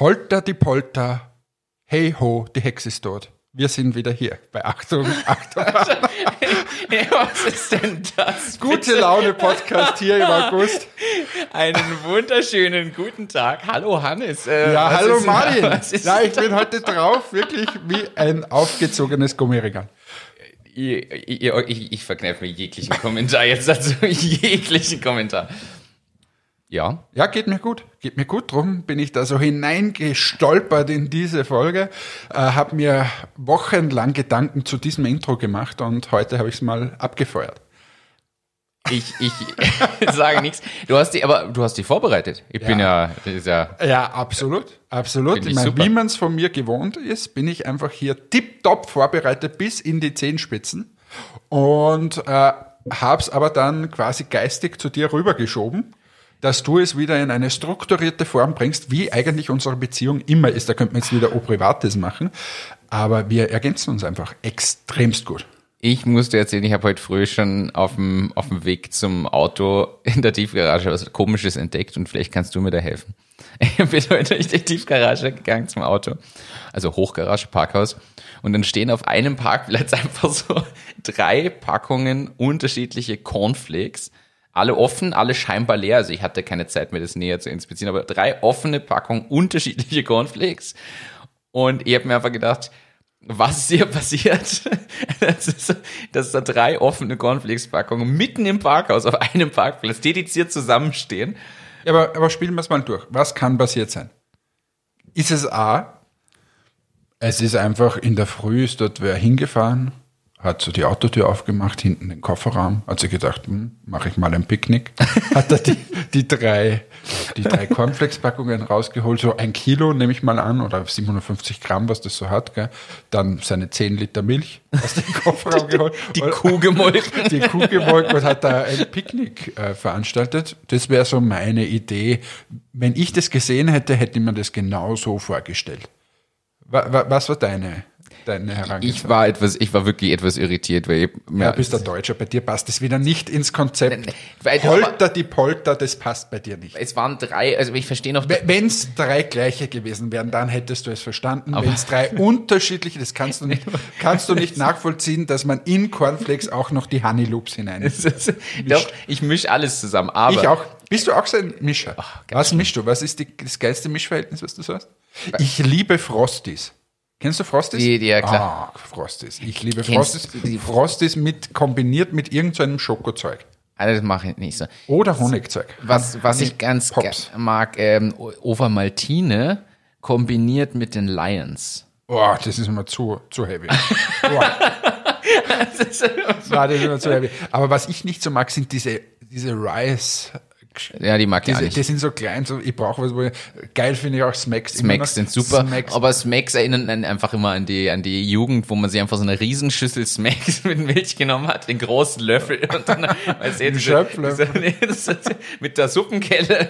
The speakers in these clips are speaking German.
Holter die Polter, hey ho, die Hexe ist tot. Wir sind wieder hier bei Achtung, Achtung. Ja, was ist denn das? Gute Laune Podcast hier im August. Einen wunderschönen guten Tag. Hallo Hannes. Äh, Ja, hallo Martin. Ja, ich bin heute drauf, wirklich wie ein aufgezogenes Gummiregal. Ich, ich, ich, ich verkneife mir jeglichen Kommentar jetzt dazu. jeglichen Kommentar. Ja. Ja, geht mir gut. Geht mir gut. Drum bin ich da so hineingestolpert in diese Folge. Äh, habe mir wochenlang Gedanken zu diesem Intro gemacht und heute habe ich es mal abgefeuert. Ich, ich sage nichts. Du hast die, aber du hast die vorbereitet. Ich bin ja, das ist ja Ja, absolut. Absolut. Ich meine, wie man es von mir gewohnt ist, bin ich einfach hier tipptopp vorbereitet bis in die Zehenspitzen und äh, hab's aber dann quasi geistig zu dir rübergeschoben, dass du es wieder in eine strukturierte Form bringst, wie eigentlich unsere Beziehung immer ist. Da könnte man jetzt wieder O Privates machen, aber wir ergänzen uns einfach extremst gut. Ich musste erzählen, ich habe heute früh schon auf dem, auf dem Weg zum Auto in der Tiefgarage was Komisches entdeckt und vielleicht kannst du mir da helfen. Ich bin heute durch die Tiefgarage gegangen zum Auto, also Hochgarage, Parkhaus, und dann stehen auf einem Parkplatz einfach so drei Packungen unterschiedliche Cornflakes, alle offen, alle scheinbar leer. Also ich hatte keine Zeit mir das näher zu inspizieren, aber drei offene Packungen unterschiedliche Cornflakes. Und ich habe mir einfach gedacht, was ist hier passiert? Dass da drei offene Cornflakes-Packungen mitten im Parkhaus auf einem Parkplatz dediziert zusammenstehen. Ja, aber, aber spielen wir es mal durch. Was kann passiert sein? Ist es A, es ist einfach in der Früh ist dort wer hingefahren, hat so die Autotür aufgemacht, hinten den Kofferraum, hat sich gedacht, hm, mache ich mal ein Picknick, hat er die, die drei, die drei Cornflakes-Packungen rausgeholt, so ein Kilo nehme ich mal an, oder 750 Gramm, was das so hat, gell? dann seine 10 Liter Milch aus dem Kofferraum geholt. Die Und- Kuh gemolken. die Kuh gemolken und hat da ein Picknick äh, veranstaltet. Das wäre so meine Idee. Wenn ich das gesehen hätte, hätte ich mir das genau so vorgestellt. Wa wa was war deine, deine Herangehensweise? Ich war etwas, ich war wirklich etwas irritiert, weil ich, ja, bist der Deutscher, bei dir passt das wieder nicht ins Konzept. weil- Holter die Polter, das passt bei dir nicht. es waren drei, also ich verstehe noch, Wenn es drei gleiche gewesen wären, dann hättest du es verstanden. Wenn es drei unterschiedliche, das kannst du nicht, kannst du nicht nachvollziehen, dass man in Cornflakes auch noch die Honey Loops hinein. doch, ich mische alles zusammen, aber Ich auch. Bist du auch so ein Mischer? was mischst du? Was ist die, das geilste Mischverhältnis, was du so hast? Ich liebe Frosties. Kennst du Frosties? Die- die, ja, klar. Ah, Frosties. Ich liebe Kennst die- Frosties mit, kombiniert mit irgendeinem Schokozeug. Also das mache ich nicht so. Oder Honigzeug. Was, was ich ganz Pops. mag, ähm, Obermaltine kombiniert mit den Lions. Boah, das ist immer zu, zu heavy. Nein, das ist immer zu heavy. Aber was ich nicht so mag, sind diese, diese Rice. Ja, die mag ich auch nicht. die sind so klein, so, ich brauche was, wo ich, geil finde ich auch Smacks. Smacks sind super, Smacks. aber Smacks erinnern einen einfach immer an die, an die Jugend, wo man sich einfach so eine Riesenschüssel Smacks mit Milch genommen hat, den großen Löffel und dann, weißt du, diese- diese- mit der Suppenkelle.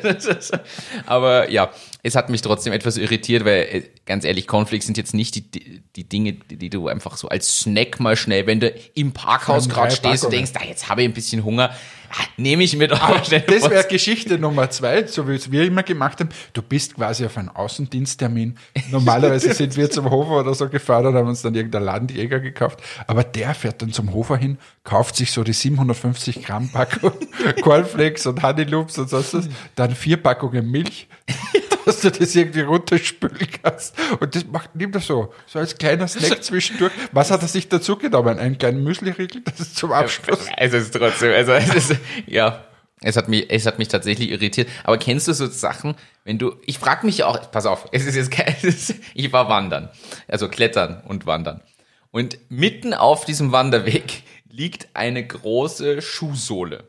Aber ja, es hat mich trotzdem etwas irritiert, weil äh, ganz ehrlich, Cornflakes sind jetzt nicht die, die, Dinge, die, du einfach so als Snack mal schnell, wenn du im Parkhaus gerade stehst und denkst, ah, jetzt habe ich ein bisschen Hunger, ah, nehme ich mir doch mal schnell Das wäre Geschichte Nummer zwei, so wie es wir immer gemacht haben. Du bist quasi auf einen Außendiensttermin. Normalerweise sind wir zum Hofer oder so gefahren und haben uns dann irgendein Landjäger gekauft. Aber der fährt dann zum Hofer hin, kauft sich so die 750 Gramm Packung Cornflakes und Honey Loops und sonst was, dann vier Packungen Milch, dass du das irgendwie runterspülen kannst. Und das macht, nimmt er so, so als kleiner Snack zwischendurch. Was hat er sich dazu genommen? Einen kleinen Müsli-Riegel? Das ist zum Abschluss. Es ist trotzdem, also es ist, ja, es hat mich, es hat mich tatsächlich irritiert. Aber kennst du so Sachen, wenn du, ich frage mich ja auch, pass auf, es ist jetzt kein, es ist, ich war wandern, also klettern und wandern. Und mitten auf diesem Wanderweg liegt eine große Schuhsohle.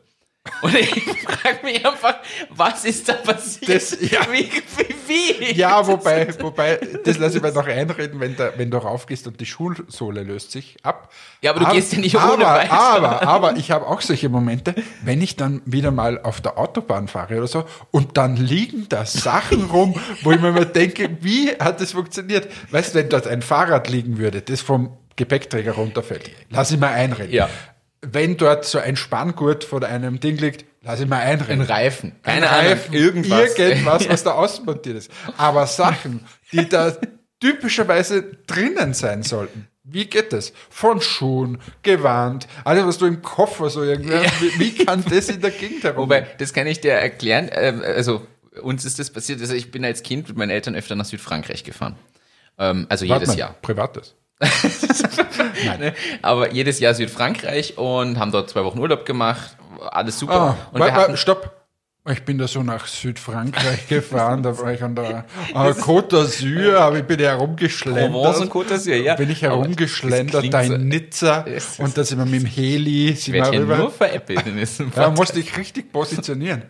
Und ich frage mich einfach, was ist da passiert? Das- ja. Wie, wie, wie? Ja, wobei, wobei, das lasse ich mir noch einreden, wenn, da, wenn du raufgehst und die Schulsohle löst sich ab. Ja, aber du gehst ja nicht ohne aber, weiter. Aber, aber ich habe auch solche Momente, wenn ich dann wieder mal auf der Autobahn fahre oder so und dann liegen da Sachen rum, wo ich mir mal denke, wie hat das funktioniert? Weißt du, wenn dort ein Fahrrad liegen würde, das vom Gepäckträger runterfällt, lass ich mal einreden. Ja. Wenn dort so ein Spanngurt von einem Ding liegt, Lass ich mal einreden. Ein Reifen. Ein Keine Ahnung. Reifen, Irgendwas. Irgendwas, was da ausmontiert ist. Aber Sachen, die da typischerweise drinnen sein sollten. Wie geht das? Von Schuhen, Gewand, alles, was du im Koffer so irgendwie hast. Wie, wie kann das in der Gegend herum? Wobei, das kann ich dir erklären. ähm, Also, uns ist das passiert. Also, ich bin als Kind mit meinen Eltern öfter nach Südfrankreich gefahren. Ähm, Also Warte jedes mal, Jahr. Privates. Ne? Aber jedes Jahr Südfrankreich und haben dort zwei Wochen Urlaub gemacht. Alles super. Ah, und wa- wir wa- hatten, stopp. Ich bin da so nach Südfrankreich gefahren, da war ich an der äh, Côte d'Azur, aber ich bin herumgeschlendert. Provence und Côte d'Azur, ja. Bin ich herumgeschlendert, da so- in Nizza ist- und da sind wir mit dem Heli, ich werde rüber. nur veräppelt in diesem Da musste ich richtig positionieren.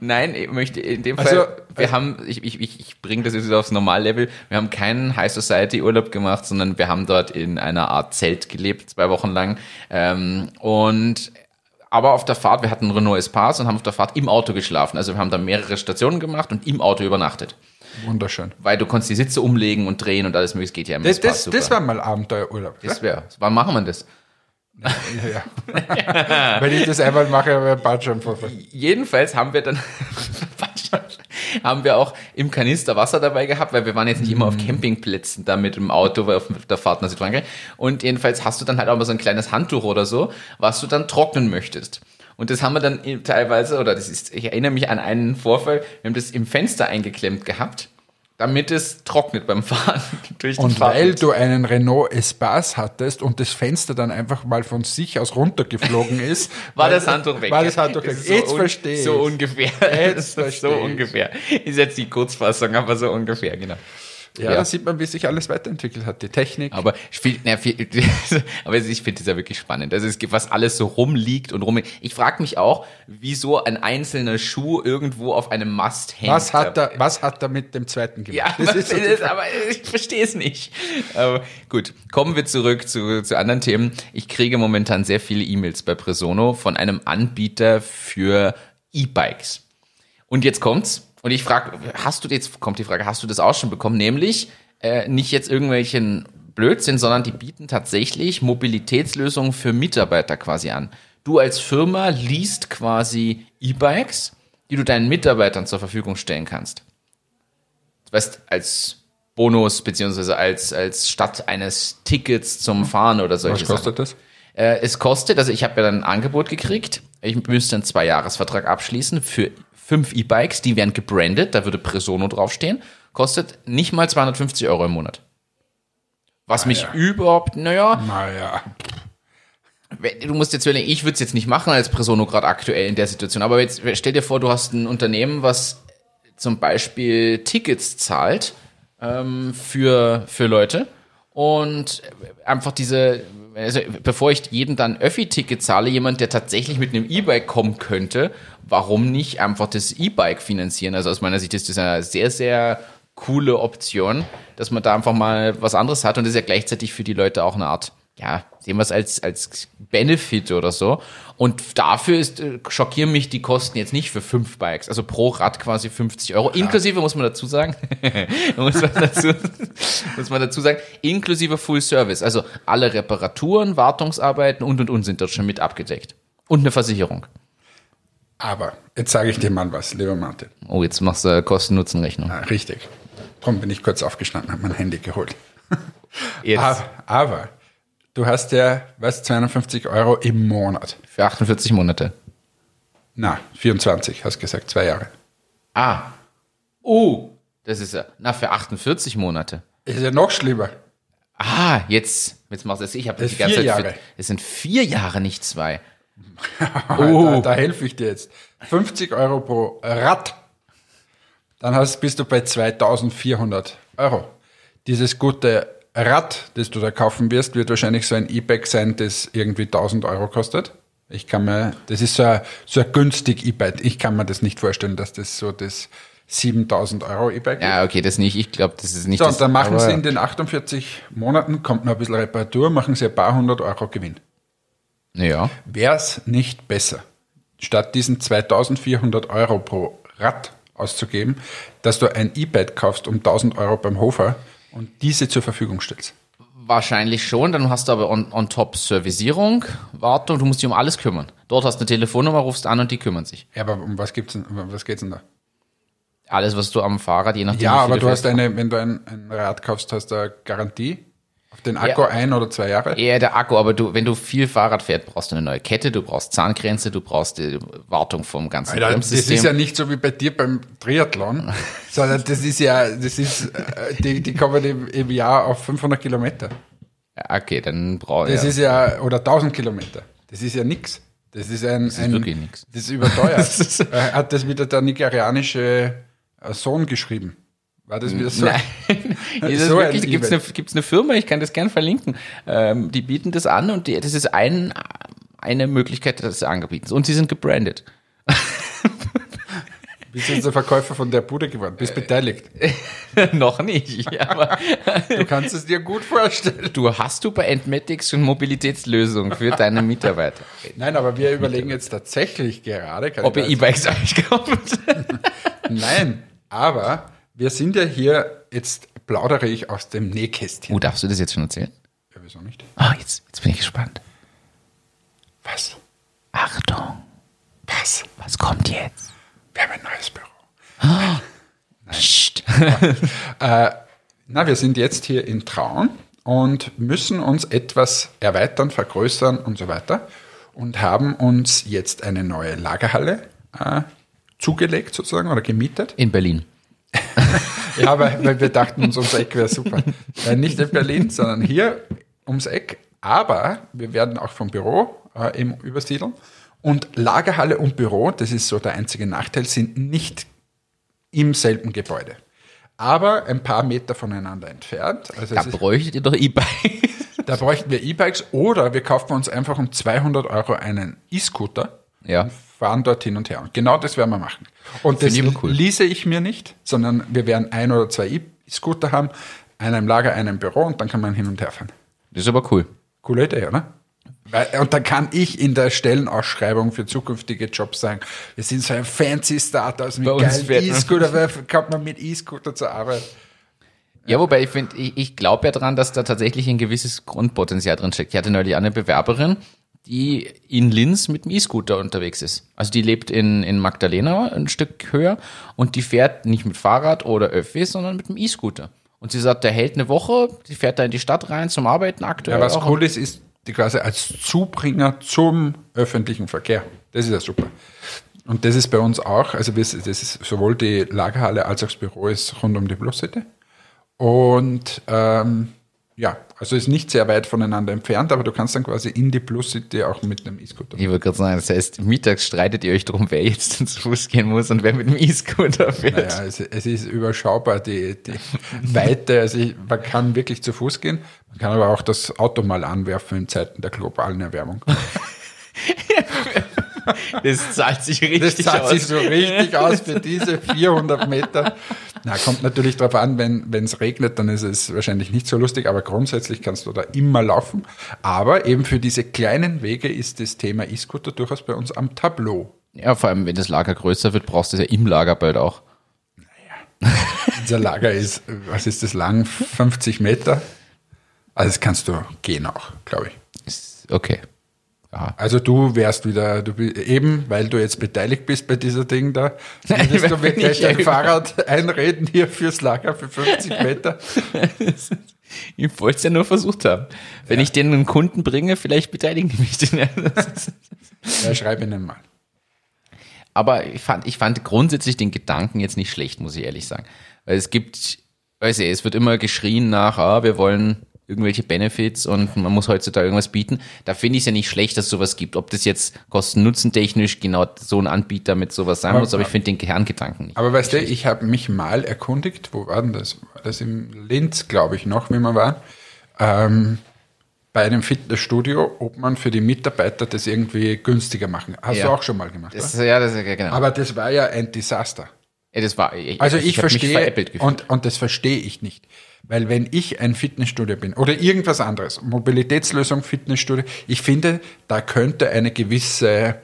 Nein, ich möchte in dem Also, Fall, wir haben, ich, ich, ich, ich bringe das jetzt wieder aufs Normallevel, wir haben keinen High Society Urlaub gemacht, sondern wir haben dort in einer Art Zelt gelebt, zwei Wochen lang. Ähm, und aber auf der Fahrt, wir hatten einen Renault Espace und haben auf der Fahrt im Auto geschlafen. Also wir haben da mehrere Stationen gemacht und im Auto übernachtet. Wunderschön. Weil du konntest die Sitze umlegen und drehen und alles mögliche. Geht ja im Das, Espace das, super. das war mal Abenteuerurlaub. das wäre. Wann machen wir das? Ja, ja. Wenn ich das einmal mache, wäre Ballschirmvorfall. Jedenfalls haben wir dann haben wir auch im Kanister Wasser dabei gehabt, weil wir waren jetzt nicht immer auf Campingplätzen da mit dem Auto weil auf der Fahrt nach Südfrankreich. Und jedenfalls hast du dann halt auch mal so ein kleines Handtuch oder so, was du dann trocknen möchtest. Und das haben wir dann teilweise, oder das ist, ich erinnere mich an einen Vorfall, wir haben das im Fenster eingeklemmt gehabt, damit es trocknet beim Fahren Und Fahrt. weil du einen Renault Espace hattest und das Fenster dann einfach mal von sich aus runtergeflogen ist, war das Handtuch weg. War das Handtuch weg. So Jetzt verstehe ich. So ungefähr. Jetzt so verstehe ich. ungefähr. Ist jetzt die Kurzfassung, aber so ungefähr, genau. Ja, ja. da sieht man, wie sich alles weiterentwickelt hat. Die Technik. Aber ich finde, na, viel, aber ich finde das ja wirklich spannend. Also es gibt, was alles so rumliegt und rum. Ich frage mich auch, wieso ein einzelner Schuh irgendwo auf einem Mast hängt. was hat er, was hat er mit dem zweiten gemacht? Ja, das ist so Frage. aber ich verstehe es nicht. Aber gut, kommen wir zurück zu, zu anderen Themen. Ich kriege momentan sehr viele E-Mails bei Presono von einem Anbieter für E-Bikes. Und jetzt kommt's. Und ich frage, hast du jetzt kommt die Frage, hast du das auch schon bekommen? Nämlich äh, nicht jetzt irgendwelchen Blödsinn, sondern die bieten tatsächlich Mobilitätslösungen für Mitarbeiter quasi an. Du als Firma liest quasi E-Bikes, die du deinen Mitarbeitern zur Verfügung stellen kannst weißt, als Bonus beziehungsweise als, als statt eines Tickets zum Fahren oder solche Was kostet das? Sachen. Äh, es kostet, also ich habe ja dann ein Angebot gekriegt, ich müsste einen Zwei-Jahres-Vertrag abschließen für fünf E-Bikes, die werden gebrandet, da würde Presono draufstehen, kostet nicht mal 250 Euro im Monat. Was mich ja. überhaupt, naja, Naja, du musst jetzt überlegen, ich würde es jetzt nicht machen als Presono gerade aktuell in der Situation, aber jetzt stell dir vor, du hast ein Unternehmen, was zum Beispiel Tickets zahlt ähm, für, für Leute und einfach diese, also bevor ich jedem dann Öffi-Ticket zahle, jemand, der tatsächlich mit einem E-Bike kommen könnte, warum nicht einfach das E-Bike finanzieren? Also aus meiner Sicht ist das eine sehr, sehr coole Option, dass man da einfach mal was anderes hat und das ist ja gleichzeitig für die Leute auch eine Art ja, sehen wir es als, als Benefit oder so. Und dafür ist, äh, schockieren mich die Kosten jetzt nicht für fünf Bikes. Also pro Rad quasi 50 Euro. Inklusive, muss man dazu sagen, muss, man dazu, muss man dazu sagen, inklusive Full Service. Also alle Reparaturen, Wartungsarbeiten und und und sind dort schon mit abgedeckt. Und eine Versicherung. aber jetzt sage ich dir mal was, lieber Martin. Oh, jetzt machst du Kosten-Nutzen-Rechnung. Ah, richtig. Darum bin ich kurz aufgestanden, habe mein Handy geholt. Jetzt Aber, aber du hast ja, was, 250 Euro im Monat. für 48 Monate. Na, 24, hast gesagt, zwei Jahre. Ah. Oh, das ist ja, na, für 48 Monate. Ist ja noch schlimmer. Ah, jetzt, jetzt machst du es. Ich habe Das die ganze vier Zeit. Für, es sind vier Jahre, nicht zwei. Da, da helfe ich dir jetzt. 50 Euro pro Rad. Dann hast, bist du bei 2400 Euro. Dieses gute Rad, das du da kaufen wirst, wird wahrscheinlich so ein E-Bike sein, das irgendwie 1000 Euro kostet. Ich kann mir, das ist so ein, so ein günstig E-Bike. Ich kann mir das nicht vorstellen, dass das so das 7000 Euro E-Bike ist. Ja, okay, das nicht. Ich glaube, das ist nicht So, das. und dann machen sie in den 48 Monaten, kommt noch ein bisschen Reparatur, machen sie ein paar hundert Euro Gewinn. Ja. Wäre es nicht besser, statt diesen 2400 Euro pro Rad auszugeben, dass du ein E-Bike kaufst um 1000 Euro beim Hofer und diese zur Verfügung stellst? Wahrscheinlich schon, dann hast du aber on, on top Servicierung, Wartung, du musst dich um alles kümmern. Dort hast du eine Telefonnummer, rufst an und die kümmern sich. Ja, aber um was gibt's denn, um was geht's denn da? Alles, was du am Fahrrad, je nachdem. Ja, wie aber du hast eine, wenn du ein, ein Rad kaufst, hast du eine Garantie auf den Akku Ja. ein oder zwei Jahre. Eher der Akku, aber du, wenn du viel Fahrrad fährst, brauchst du eine neue Kette, du brauchst Zahnkränze, du brauchst die Wartung vom ganzen Alter, das Bremssystem. ist ja nicht so wie bei dir beim Triathlon, sondern das ist ja, das ist, äh, die, die kommen im, im Jahr auf 500 Kilometer. Ja, okay, dann brauche Das ja. ist ja, oder 1000 Kilometer. Das ist ja nix. Das ist ein, ist ein wirklich nix. Das ist überteuert. Das ist- Äh, Hat das wieder der nigerianische äh, Sohn geschrieben? War das wieder so? Nein, ist das So ein wirklich, gibt es eine, gibt's eine Firma, ich kann das gern verlinken, ähm, die bieten das an und die, das ist ein, eine Möglichkeit des Angebietens. Und sie sind gebrandet. Bist du jetzt der Verkäufer von der Bude geworden? Bist beteiligt. Noch nicht, aber Du kannst es dir gut vorstellen. du hast du bei Entmatics schon Mobilitätslösungen für deine Mitarbeiter. Nein, aber wir überlegen jetzt tatsächlich gerade. Ob ihr E-Bikes euch kauft. Nein, aber wir sind ja hier, jetzt plaudere ich aus dem Nähkästchen. Oh, darfst du das jetzt schon erzählen? Ja, wieso nicht? Ah, jetzt, jetzt bin ich gespannt. Was? Achtung, Was? was kommt jetzt? Wir haben ein neues Büro. Psst. Na, wir sind jetzt hier in Traun und müssen uns etwas erweitern, vergrößern und so weiter und haben uns jetzt eine neue Lagerhalle äh, zugelegt sozusagen oder gemietet. In Berlin. Ja, weil, weil wir dachten uns, ums Eck wäre super. Äh, nicht in Berlin, sondern hier ums Eck. Aber wir werden auch vom Büro äh, eben übersiedeln. Und Lagerhalle und Büro, das ist so der einzige Nachteil, sind nicht im selben Gebäude. Aber ein paar Meter voneinander entfernt. Also Da bräuchtet ihr doch E-Bikes. da bräuchten wir E-Bikes oder wir kaufen uns einfach um 200 Euro einen E-Scooter Ja. Fahren dort hin und her. Und genau das werden wir machen. Und das cool. lease ich mir nicht, sondern wir werden ein oder zwei E-Scooter haben, einen im Lager, einen im Büro und dann kann man hin und her fahren. Das ist aber cool. Coole Idee, oder? Und dann kann ich in der Stellenausschreibung für zukünftige Jobs sagen, wir sind so ein fancy Startup mit Bei uns geilen E-Scooter, weil kommt man mit E-Scooter zur Arbeit. Ja, wobei ich finde, ich, ich glaube ja dran, dass da tatsächlich ein gewisses Grundpotenzial drin steckt. Ich hatte neulich eine Bewerberin, die in Linz mit dem E-Scooter unterwegs ist. Also die lebt in, in Magdalena ein Stück höher und die fährt nicht mit Fahrrad oder Öffi, sondern mit dem E-Scooter. Und sie sagt, der hält eine Woche, die fährt da in die Stadt rein zum Arbeiten aktuell. Ja, was cool ist, ist die quasi als Zubringer zum öffentlichen Verkehr. Das ist ja super. Und das ist bei uns auch, also das ist sowohl die Lagerhalle als auch das Büro ist rund um die City. Und ähm, ja, also ist nicht sehr weit voneinander entfernt, aber du kannst dann quasi in die Plus City auch mit einem E-Scooter. Ich würde gerade sagen, das heißt, mittags streitet ihr euch darum, wer jetzt zu Fuß gehen muss und wer mit dem E-Scooter fährt. Naja, es, es ist überschaubar, die, die Weite. Also ich, man kann wirklich zu Fuß gehen, man kann aber auch das Auto mal anwerfen in Zeiten der globalen Erwärmung. Das zahlt sich Das richtig zahlt aus. sich so richtig aus für diese 400 Meter. Na, kommt natürlich darauf an, wenn es regnet, dann ist es wahrscheinlich nicht so lustig, aber grundsätzlich kannst du da immer laufen. Aber eben für diese kleinen Wege ist das Thema E-Scooter durchaus bei uns am Tableau. Ja, vor allem, wenn das Lager größer wird, brauchst du es ja im Lager bald auch. Unser Lager ist, was ist das lang? 50 Meter. Also das kannst du gehen auch, glaube ich. Okay. Ja. Also du wärst wieder, du bi- eben, weil du jetzt beteiligt bist bei dieser Ding da, würdest du mir gleich ich ein ja Fahrrad einreden hier fürs Lager für 50 Meter. Ich wollte es ja nur versucht haben. Wenn ich denen einen Kunden bringe, vielleicht beteiligen die mich. Den. Ja, schreib ihnen mal. Aber ich fand, ich fand grundsätzlich den Gedanken jetzt nicht schlecht, muss ich ehrlich sagen. Weil es gibt, weiß ich, es wird immer geschrien nach, ah, wir wollen irgendwelche Benefits und man muss heutzutage irgendwas bieten. Da finde ich es ja nicht schlecht, dass es sowas gibt. Ob das jetzt kosten-nutzen-technisch genau so ein Anbieter mit sowas sein Aber- muss, aber ich finde den Kerngedanken nicht. Aber weißt du, ich habe mich mal erkundigt, wo war denn das? War das im Linz, glaube ich, noch, wie man war, ähm, bei einem Fitnessstudio, ob man für die Mitarbeiter das irgendwie günstiger machen. Hast Ja. du auch schon mal gemacht, Das, ja, das genau. Aber das war ja ein Desaster. ja, das war, ich, Also ich, mich verstehe, und, und das verstehe ich nicht. Weil wenn ich ein Fitnessstudio bin oder irgendwas anderes, Mobilitätslösung, Fitnessstudio, ich finde, da könnte eine gewisse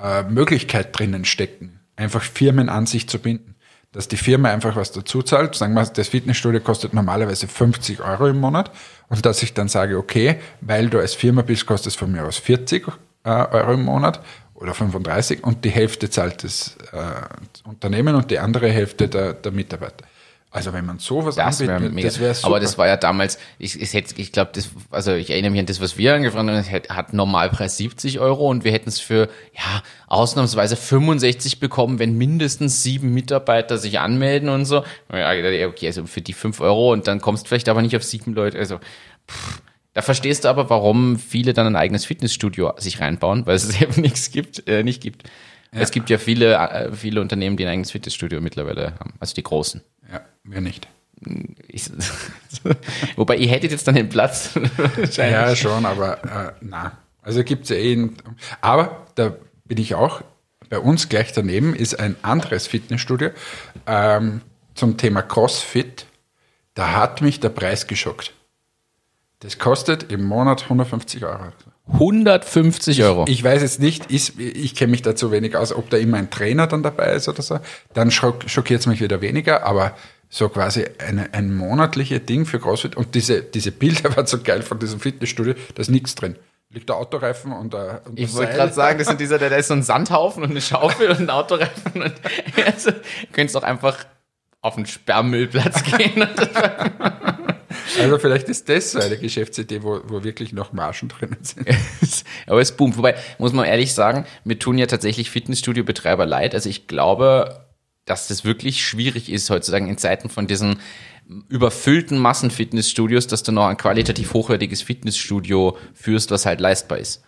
äh, Möglichkeit drinnen stecken, einfach Firmen an sich zu binden. dass die Firma einfach was dazu zahlt. Sagen wir, das Fitnessstudio kostet normalerweise 50 Euro im Monat und dass ich dann sage, okay, weil du als Firma bist, kostet es von mir aus 40 äh, Euro im Monat oder 35 und die Hälfte zahlt das äh, Unternehmen und die andere Hälfte der, der Mitarbeiter. Also wenn man sowas Das wäre anbietet, mega. das wäre super. Aber das war ja damals, ich, ich, hätte- ich glaube, das, also ich erinnere mich an das, was wir angefangen haben, es hat- Normalpreis 70 Euro und wir hätten es für, ja, ausnahmsweise 65 bekommen, wenn mindestens sieben Mitarbeiter sich anmelden und so. Ja, ja, okay, also für die 5 Euro und dann kommst du vielleicht aber nicht auf sieben Leute, also, pff. Da verstehst du aber, warum viele dann ein eigenes Fitnessstudio sich reinbauen, weil es eben nichts gibt, äh, nicht gibt. Es gibt ja viele, äh, viele Unternehmen, die ein eigenes Fitnessstudio mittlerweile haben, also die großen. ja, wir nicht. Ich, wobei ihr hättet jetzt dann den Platz. Ja, schon, aber äh, na. Also gibt's ja eh. Aber da bin ich auch. Bei uns gleich daneben ist ein anderes Fitnessstudio ähm, zum Thema CrossFit. Da hat mich der Preis geschockt. Das kostet im Monat 150 Euro. 150 Euro. Ich weiß jetzt nicht, ist, ich kenne mich da zu wenig aus, ob da immer ein Trainer dann dabei ist oder so. Dann schock, schockiert es mich wieder weniger, aber so quasi eine, ein monatliches Ding für CrossFit. Und diese, diese Bilder waren so geil von diesem Fitnessstudio, da ist nichts drin. Liegt der Autoreifen und, äh, und ich wollte gerade sagen, das sind dieser, da ist so ein Sandhaufen und eine Schaufel und ein Autoreifen. Und also, könntest auch einfach auf den Sperrmüllplatz gehen. Also vielleicht ist das so eine Geschäftsidee, wo, wo wirklich noch Margen drinnen sind. Aber es boomt. Wobei, muss man ehrlich sagen, mir tun ja tatsächlich Fitnessstudio-Betreiber leid. Also ich glaube, dass das wirklich schwierig ist heutzutage in Zeiten von diesen überfüllten Massenfitnessstudios, dass du noch ein qualitativ hochwertiges Fitnessstudio führst, was halt leistbar ist.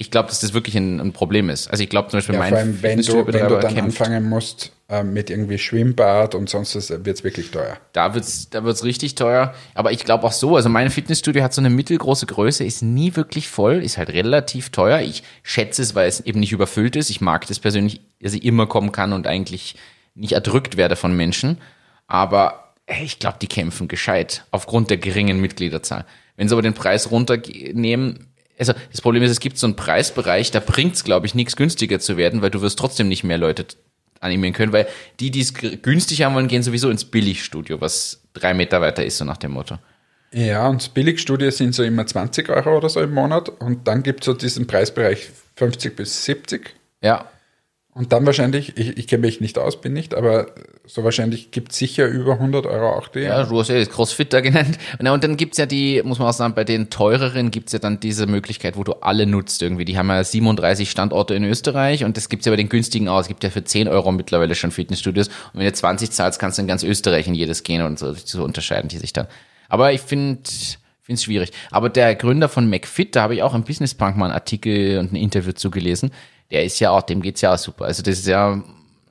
Ich glaube, dass das wirklich ein, ein Problem ist. Also ich glaube zum Beispiel, Ja, mein vor allem, wenn du, wenn du dann kämpft. anfangen musst äh, mit irgendwie Schwimmbad und sonst was, wird es wirklich teuer. Da wird's, da wird's richtig teuer. Aber ich glaube auch so, also mein Fitnessstudio hat so eine mittelgroße Größe, ist nie wirklich voll, ist halt relativ teuer. Ich schätze es, weil es eben nicht überfüllt ist. Ich mag das persönlich, dass ich immer kommen kann und eigentlich nicht erdrückt werde von Menschen. Aber ey, ich glaube, die kämpfen gescheit aufgrund der geringen Mitgliederzahl. Wenn sie aber den Preis runternehmen, also das Problem ist, es gibt so einen Preisbereich, da bringt's, glaube ich, nichts günstiger zu werden, weil du wirst trotzdem nicht mehr Leute animieren können, weil die, die es günstig haben wollen, gehen sowieso ins Billigstudio, was drei Meter weiter ist, so nach dem Motto. Ja, und Billigstudien sind so immer 20 Euro oder so im Monat und dann gibt es so diesen Preisbereich 50 bis 70 Ja, und dann wahrscheinlich, ich, ich kenne mich nicht aus, bin nicht, aber so wahrscheinlich gibt es sicher über 100 Euro auch die. ja, du hast ja das Crossfit da genannt. Na, und dann gibt's ja die, muss man auch sagen, bei den teureren gibt's ja dann diese Möglichkeit, wo du alle nutzt irgendwie. Die haben ja 37 Standorte in Österreich und das gibt's ja bei den günstigen auch. Es gibt ja für 10 Euro mittlerweile schon Fitnessstudios. Und wenn du 20 zahlst, kannst du in ganz Österreich in jedes gehen und so, so unterscheiden die sich dann. Aber ich finde finde es schwierig. Aber der Gründer von McFit, da habe ich auch im Business Punk mal einen Artikel und ein Interview zugelesen. Der ist ja auch, dem geht's ja auch super. Also das ist ja,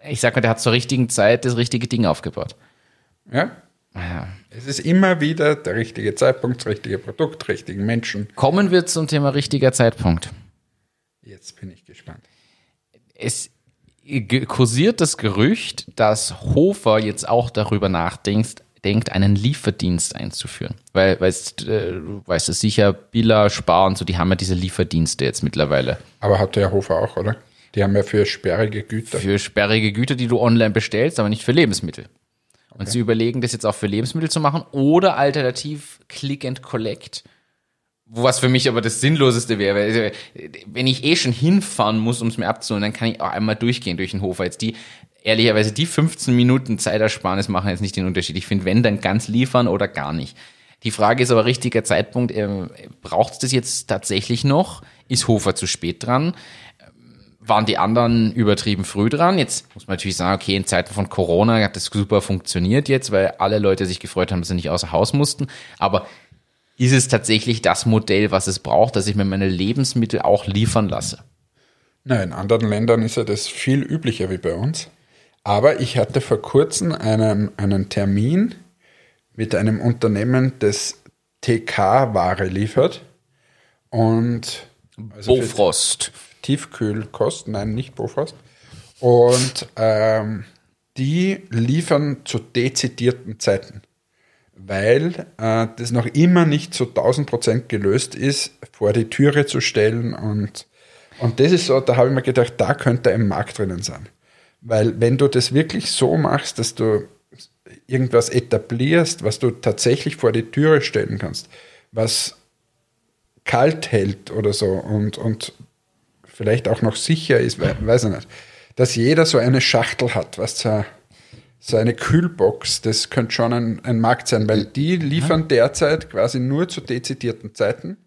ich sag mal, der hat zur richtigen Zeit das richtige Ding aufgebaut. Ja? Ja. Es ist immer wieder der richtige Zeitpunkt, das richtige Produkt, richtigen Menschen. Kommen wir zum Thema richtiger Zeitpunkt. Jetzt bin ich gespannt. Es kursiert das Gerücht, dass Hofer jetzt auch darüber nachdenkt, denkt, einen Lieferdienst einzuführen. Weil, weißt, äh, du weißt es sicher, Billa, Spar und so, die haben ja diese Lieferdienste jetzt mittlerweile. Aber hat der Hofer auch, oder? Die haben ja für sperrige Güter. Für sperrige Güter, die du online bestellst, aber nicht für Lebensmittel. Und sie überlegen, das jetzt auch für Lebensmittel zu machen oder alternativ Click and Collect. Wo was für mich aber das Sinnloseste wäre. weil, äh, Wenn ich eh schon hinfahren muss, um es mir abzuholen, dann kann ich auch einmal durchgehen durch den Hofer. Jetzt die, ehrlicherweise, die 15 Minuten Zeitersparnis machen jetzt nicht den Unterschied. Ich finde, wenn, dann ganz liefern oder gar nicht. Die Frage ist aber richtiger Zeitpunkt. Ähm, Braucht es das jetzt tatsächlich noch? Ist Hofer zu spät dran? waren die anderen übertrieben früh dran. Jetzt muss man natürlich sagen, okay, in Zeiten von Corona hat das super funktioniert jetzt, weil alle Leute sich gefreut haben, dass sie nicht außer Haus mussten. Aber ist es tatsächlich das Modell, was es braucht, dass ich mir meine Lebensmittel auch liefern lasse? Na, in anderen Ländern ist ja das viel üblicher wie bei uns. Aber ich hatte vor kurzem einen, einen Termin mit einem Unternehmen, das TK-Ware liefert. Und also Bofrost. Tiefkühlkost, nein, nicht Bofrost. Und ähm, die liefern zu dezidierten Zeiten, weil äh, das noch immer nicht zu 1000 Prozent gelöst ist, vor die Türe zu stellen. Und, und das ist so, da habe ich mir gedacht, da könnte ein Markt drinnen sein. Weil wenn du das wirklich so machst, dass du irgendwas etablierst, was du tatsächlich vor die Türe stellen kannst, was kalt hält oder so und, und vielleicht auch noch sicher ist, weiß ich nicht, dass jeder so eine Schachtel hat, was so, so eine Kühlbox, das könnte schon ein, ein Markt sein, weil die liefern derzeit quasi nur zu dezidierten Zeiten.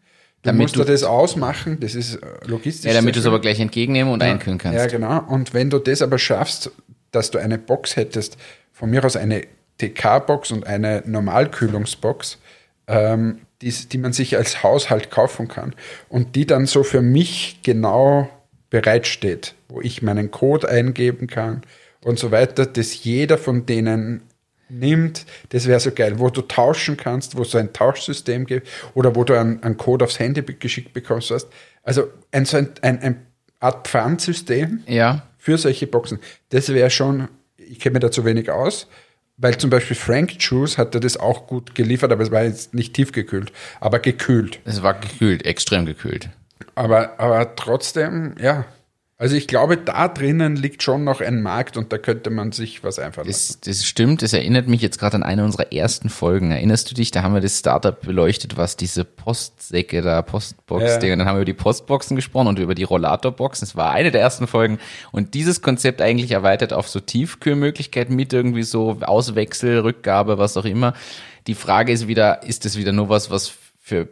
Du Damit musst du- das ausmachen, das ist äh, logistisch. Ja, damit du es aber gleich entgegennehmen und einkühlen kannst. ja, genau. Und wenn du das aber schaffst, dass du eine Box hättest, von mir aus eine TK-Box und eine Normalkühlungsbox, ähm, die, die man sich als Haushalt kaufen kann und die dann so für mich genau bereitsteht, wo ich meinen Code eingeben kann und so weiter, dass jeder von denen nimmt, das wäre so geil, wo du tauschen kannst, wo es so ein Tauschsystem gibt oder wo du einen, einen Code aufs Handy geschickt bekommst. Weißt. Also ein, so ein, ein, ein Art Pfandsystem Ja. für solche Boxen. Das wäre schon, ich kenne mir da zu wenig aus, weil zum Beispiel Frank Juice hatte das auch gut geliefert, aber es war jetzt nicht tiefgekühlt, aber gekühlt. Es war gekühlt, extrem gekühlt. Aber, aber trotzdem, ja. Also ich glaube, da drinnen liegt schon noch ein Markt und da könnte man sich was einfallen lassen. Das, das stimmt, das erinnert mich jetzt gerade an eine unserer ersten Folgen. Erinnerst du dich? Da haben wir das Startup beleuchtet, was diese Postsäcke da, Postbox-Dinger, Ja. dann haben wir über die Postboxen gesprochen und über die Rollatorboxen. Das war eine der ersten Folgen. Und dieses Konzept eigentlich erweitert auf so Tiefkühlmöglichkeiten mit irgendwie so Auswechsel, Rückgabe, was auch immer. Die Frage ist wieder, ist das wieder nur was, was für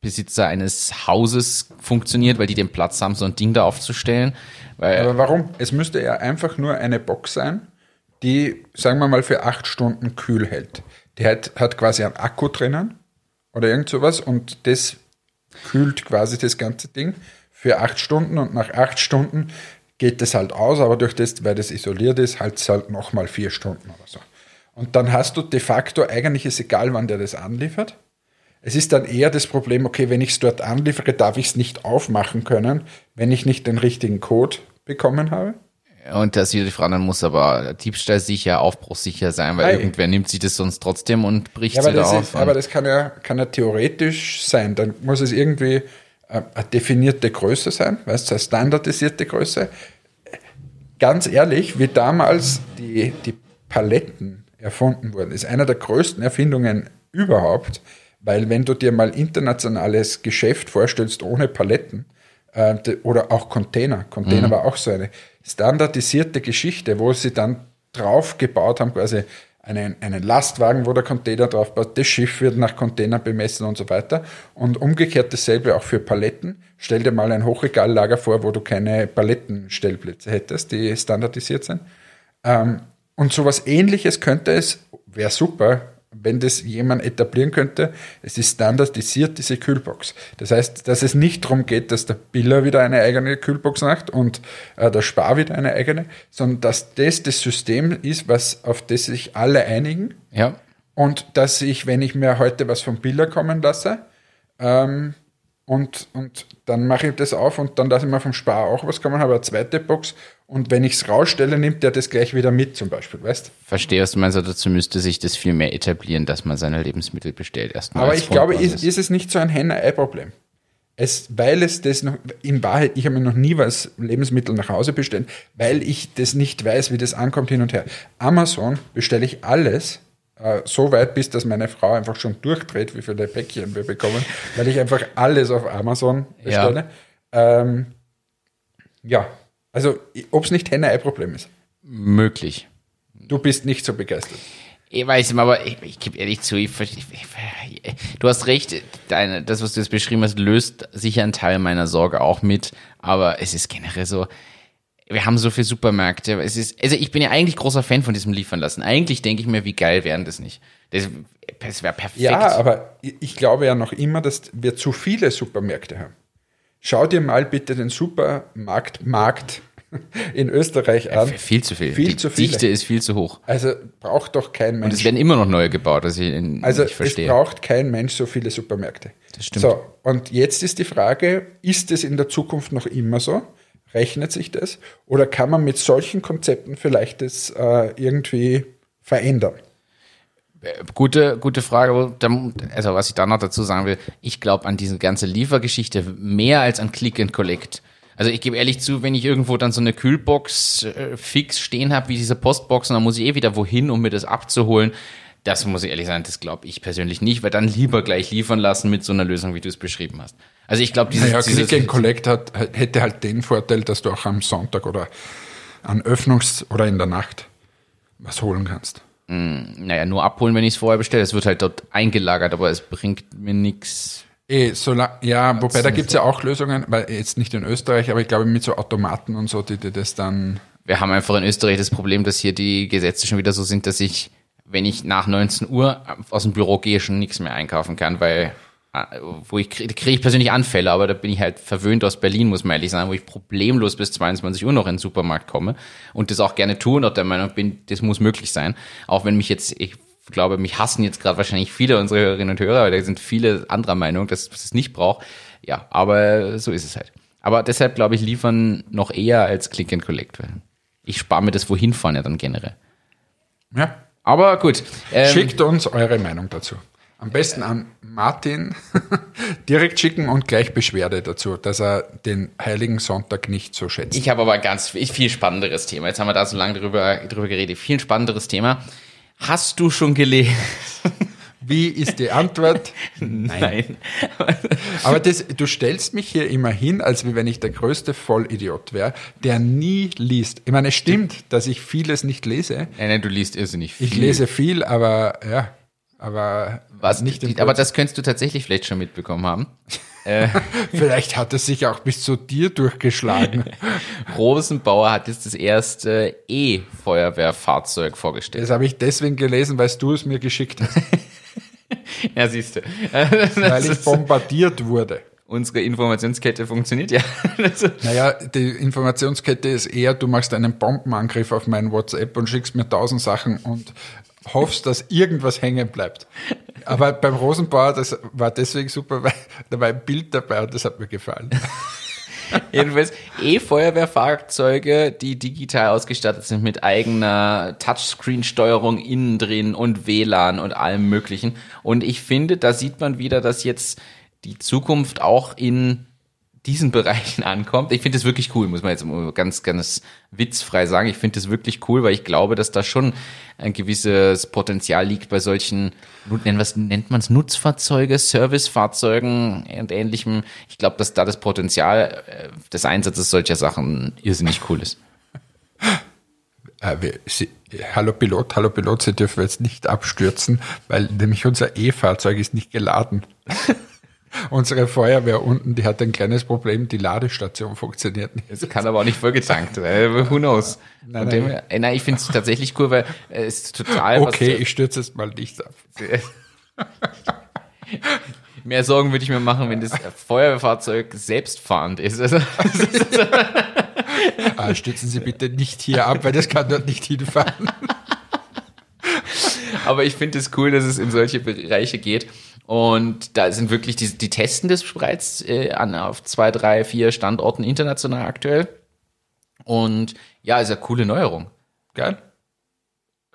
Besitzer eines Hauses funktioniert, weil die den Platz haben, so ein Ding da aufzustellen? Aber warum? Es müste ja einfach nur eine Box sein, die, sagen wir mal, für acht Stunden kühl hält. Die hat, hat quasi einen Akku drinnen oder irgend sowas und das kühlt quasi das ganze Ding für acht Stunden und nach acht Stunden geht das halt aus, aber durch das, weil das isoliert ist, halt es halt nochmal vier Stunden oder so. Und dann hast du de facto, eigentlich ist egal, wann der das anliefert. Es ist dann eher das Problem, okay, wenn ich es dort anliefere, darf ich es nicht aufmachen können, wenn ich nicht den richtigen Code bekommen habe. Und das wieder die Frage, dann muss aber diebstahlsicher, aufbruchssicher sein, weil Ei. irgendwer nimmt sich das sonst trotzdem und bricht Ja, sie aber da das, auf. ist, aber das kann ja, kann ja theoretisch sein. Dann muss es irgendwie äh, eine definierte Größe sein, weißt du, eine standardisierte Größe. Ganz ehrlich, wie damals die, die Paletten erfunden wurden, ist einer der größten Erfindungen überhaupt, weil wenn du dir mal internationales Geschäft vorstellst ohne Paletten äh, de- oder auch Container, Container war auch so eine standardisierte Geschichte, wo sie dann drauf gebaut haben, quasi einen, einen Lastwagen, wo der Container drauf baut, das Schiff wird nach Container bemessen und so weiter. Und umgekehrt dasselbe auch für Paletten. Stell dir mal ein Hochregallager vor, wo du keine Palettenstellplätze hättest, die standardisiert sind. Ähm, und sowas ähnliches könnte es, wäre super, wenn das jemand etablieren könnte. Es ist standardisiert, diese Kühlbox. Das heißt, dass es nicht darum geht, dass der Biller wieder eine eigene Kühlbox macht und äh, der Spar wieder eine eigene, sondern dass das das System ist, was, auf das sich alle einigen. ja. Und dass ich, wenn ich mir heute was vom Biller kommen lasse, ähm, und, und dann mache ich das auf und dann lasse ich mir vom Spar auch was kommen, habe eine zweite Box und wenn ich es rausstelle, nimmt der das gleich wieder mit zum Beispiel, weißt Verstehe, was du meinst, dazu müsste sich das viel mehr etablieren, dass man seine Lebensmittel bestellt. Erstmal Aber ich glaube, ist, ist es nicht so ein Henne-Ei-Problem. Es, weil es das noch, in Wahrheit, ich habe mir noch nie was Lebensmittel nach Hause bestellt, weil ich das nicht weiß, wie das ankommt hin und her. Amazon bestelle ich alles äh, so weit, bis dass meine Frau einfach schon durchdreht, wie viele Päckchen wir bekommen, weil ich einfach alles auf Amazon bestelle. Ja, ähm, ja. also ob es nicht Henne-Ei-Problem ist. möglich. Du bist nicht so begeistert. Ich weiß nicht, aber ich, ich gebe ehrlich zu, ich, ich, ich, du hast recht, deine, das, was du jetzt beschrieben hast, löst sicher einen Teil meiner Sorge auch mit, aber es ist generell so, wir haben so viele Supermärkte, es ist, also ich bin ja eigentlich großer Fan von diesem Liefern lassen. Eigentlich denke ich mir, wie geil wären das nicht. Das, das wäre perfekt. Ja, aber ich glaube ja noch immer, dass wir zu viele Supermärkte haben. Schau dir mal bitte den Supermarkt Markt in Österreich an. viel zu viel. Viel Die zu viele. Dichte ist viel zu hoch. Also braucht doch kein Und Mensch. es werden immer noch neue gebaut, was ich in- also nicht es verstehe. braucht kein Mensch so viele Supermärkte. Das stimmt. So, und jetzt ist die Frage, ist es in der Zukunft noch immer so? Rechnet sich das? Oder kann man mit solchen Konzepten vielleicht das äh, irgendwie verändern? Gute, gute Frage. Also, was ich da noch dazu sagen will, ich glaube an diese ganze Liefergeschichte mehr als an Click and Collect. Also ich gebe ehrlich zu, wenn ich irgendwo dann so eine Kühlbox äh, fix stehen habe, wie diese Postboxen, dann muss ich eh wieder wohin, um mir das abzuholen. Das muss ich ehrlich sagen, das glaube ich persönlich nicht, weil dann lieber gleich liefern lassen mit so einer Lösung, wie du es beschrieben hast. Also ich glaube, dieses, Naja, dieses Click and Collect hat, hätte halt den Vorteil, dass du auch am Sonntag oder an Öffnungs- oder in der Nacht was holen kannst. naja, nur abholen, wenn ich es vorher bestelle. Es wird halt dort eingelagert, aber es bringt mir nichts. Eh, so ja, wobei da gibt's ja auch Lösungen, weil jetzt nicht in Österreich, aber ich glaube mit so Automaten und so, die dir das dann. Wir haben einfach in Österreich das Problem, dass hier die Gesetze schon wieder so sind, dass ich, wenn ich nach 19 Uhr aus dem Büro gehe, schon nichts mehr einkaufen kann, weil wo ich kriege krieg ich persönlich Anfälle, aber da bin ich halt verwöhnt aus Berlin, muss man ehrlich sagen, wo ich problemlos bis 22 Uhr noch in den Supermarkt komme und das auch gerne tue und auch der Meinung bin, das muss möglich sein. Auch wenn mich jetzt, ich glaube, mich hassen jetzt gerade wahrscheinlich viele unserer Hörerinnen und Hörer, weil da sind viele anderer Meinung, dass es es nicht braucht. Ja, aber so ist es halt. Aber deshalb glaube ich, liefern noch eher als Click and Collect. Ich spare mir das wohin fahren ja dann generell. Ja. Aber gut. Ähm, Schickt uns eure Meinung dazu. Am besten an Martin direkt schicken und gleich Beschwerde dazu, dass er den Heiligen Sonntag nicht so schätzt. Ich habe aber ein ganz viel spannenderes Thema. Jetzt haben wir da so lange drüber, drüber geredet. Viel spannenderes Thema. Hast du schon gelesen? Wie ist die Antwort? Nein. Aber das, du stellst mich hier immer hin, als wenn ich der größte Vollidiot wäre, der nie liest. Ich meine, es stimmt, dass ich vieles nicht lese. Nein, nein, du liest irrsinnig viel. Ich lese viel, aber ja, aber Was nicht im aber das könntest du tatsächlich vielleicht schon mitbekommen haben. Vielleicht hat es sich auch bis zu dir durchgeschlagen. Rosenbauer hat jetzt das erste E-Feuerwehrfahrzeug vorgestellt. Das habe ich deswegen gelesen, weil du es mir geschickt hast, Ja, siehst du. weil ich bombardiert wurde. Unsere Informationskette funktioniert ja. Naja, die Informationskette ist eher, du machst einen Bombenangriff auf mein WhatsApp und schickst mir tausend Sachen und hoffst, dass irgendwas hängen bleibt. Aber beim Rosenbauer, das war deswegen super, weil da war ein Bild dabei und das hat mir gefallen. Jedenfalls E-Feuerwehrfahrzeuge, die digital ausgestattet sind mit eigener Touchscreen-Steuerung innen drin und WLAN und allem Möglichen. Und ich finde, da sieht man wieder, dass jetzt die Zukunft auch in diesen Bereichen ankommt. Ich finde das wirklich cool, muss man jetzt ganz, ganz witzfrei sagen. Ich finde das wirklich cool, weil ich glaube, dass da schon ein gewisses Potenzial liegt bei solchen, was nennt man es, Nutzfahrzeuge, Servicefahrzeugen und ähnlichem. Ich glaube, dass da das Potenzial äh, des Einsatzes solcher Sachen irrsinnig cool ist. Äh, Sie, hallo Pilot, hallo Pilot, Sie dürfen jetzt nicht abstürzen, weil nämlich unser E-Fahrzeug ist nicht geladen. Unsere Feuerwehr unten, die hat ein kleines Problem, die Ladestation funktioniert nicht. Es kann aber auch nicht vollgetankt. äh, Who knows? Nein, dem nein. her- äh, nein, ich finde es tatsächlich cool, weil äh, es ist total was Okay, zu- ich stürze jetzt mal nicht ab. Mehr Sorgen würde ich mir machen, wenn das Feuerwehrfahrzeug selbstfahrend ist. Also, Ah, stürzen Sie bitte nicht hier ab, weil das kann dort nicht hinfahren. aber ich finde es cool, dass es in solche Bereiche geht. Und da sind wirklich, die, die testen das bereits äh, an, auf zwei, drei, vier Standorten international aktuell. Und ja, ist eine coole Neuerung. Geil.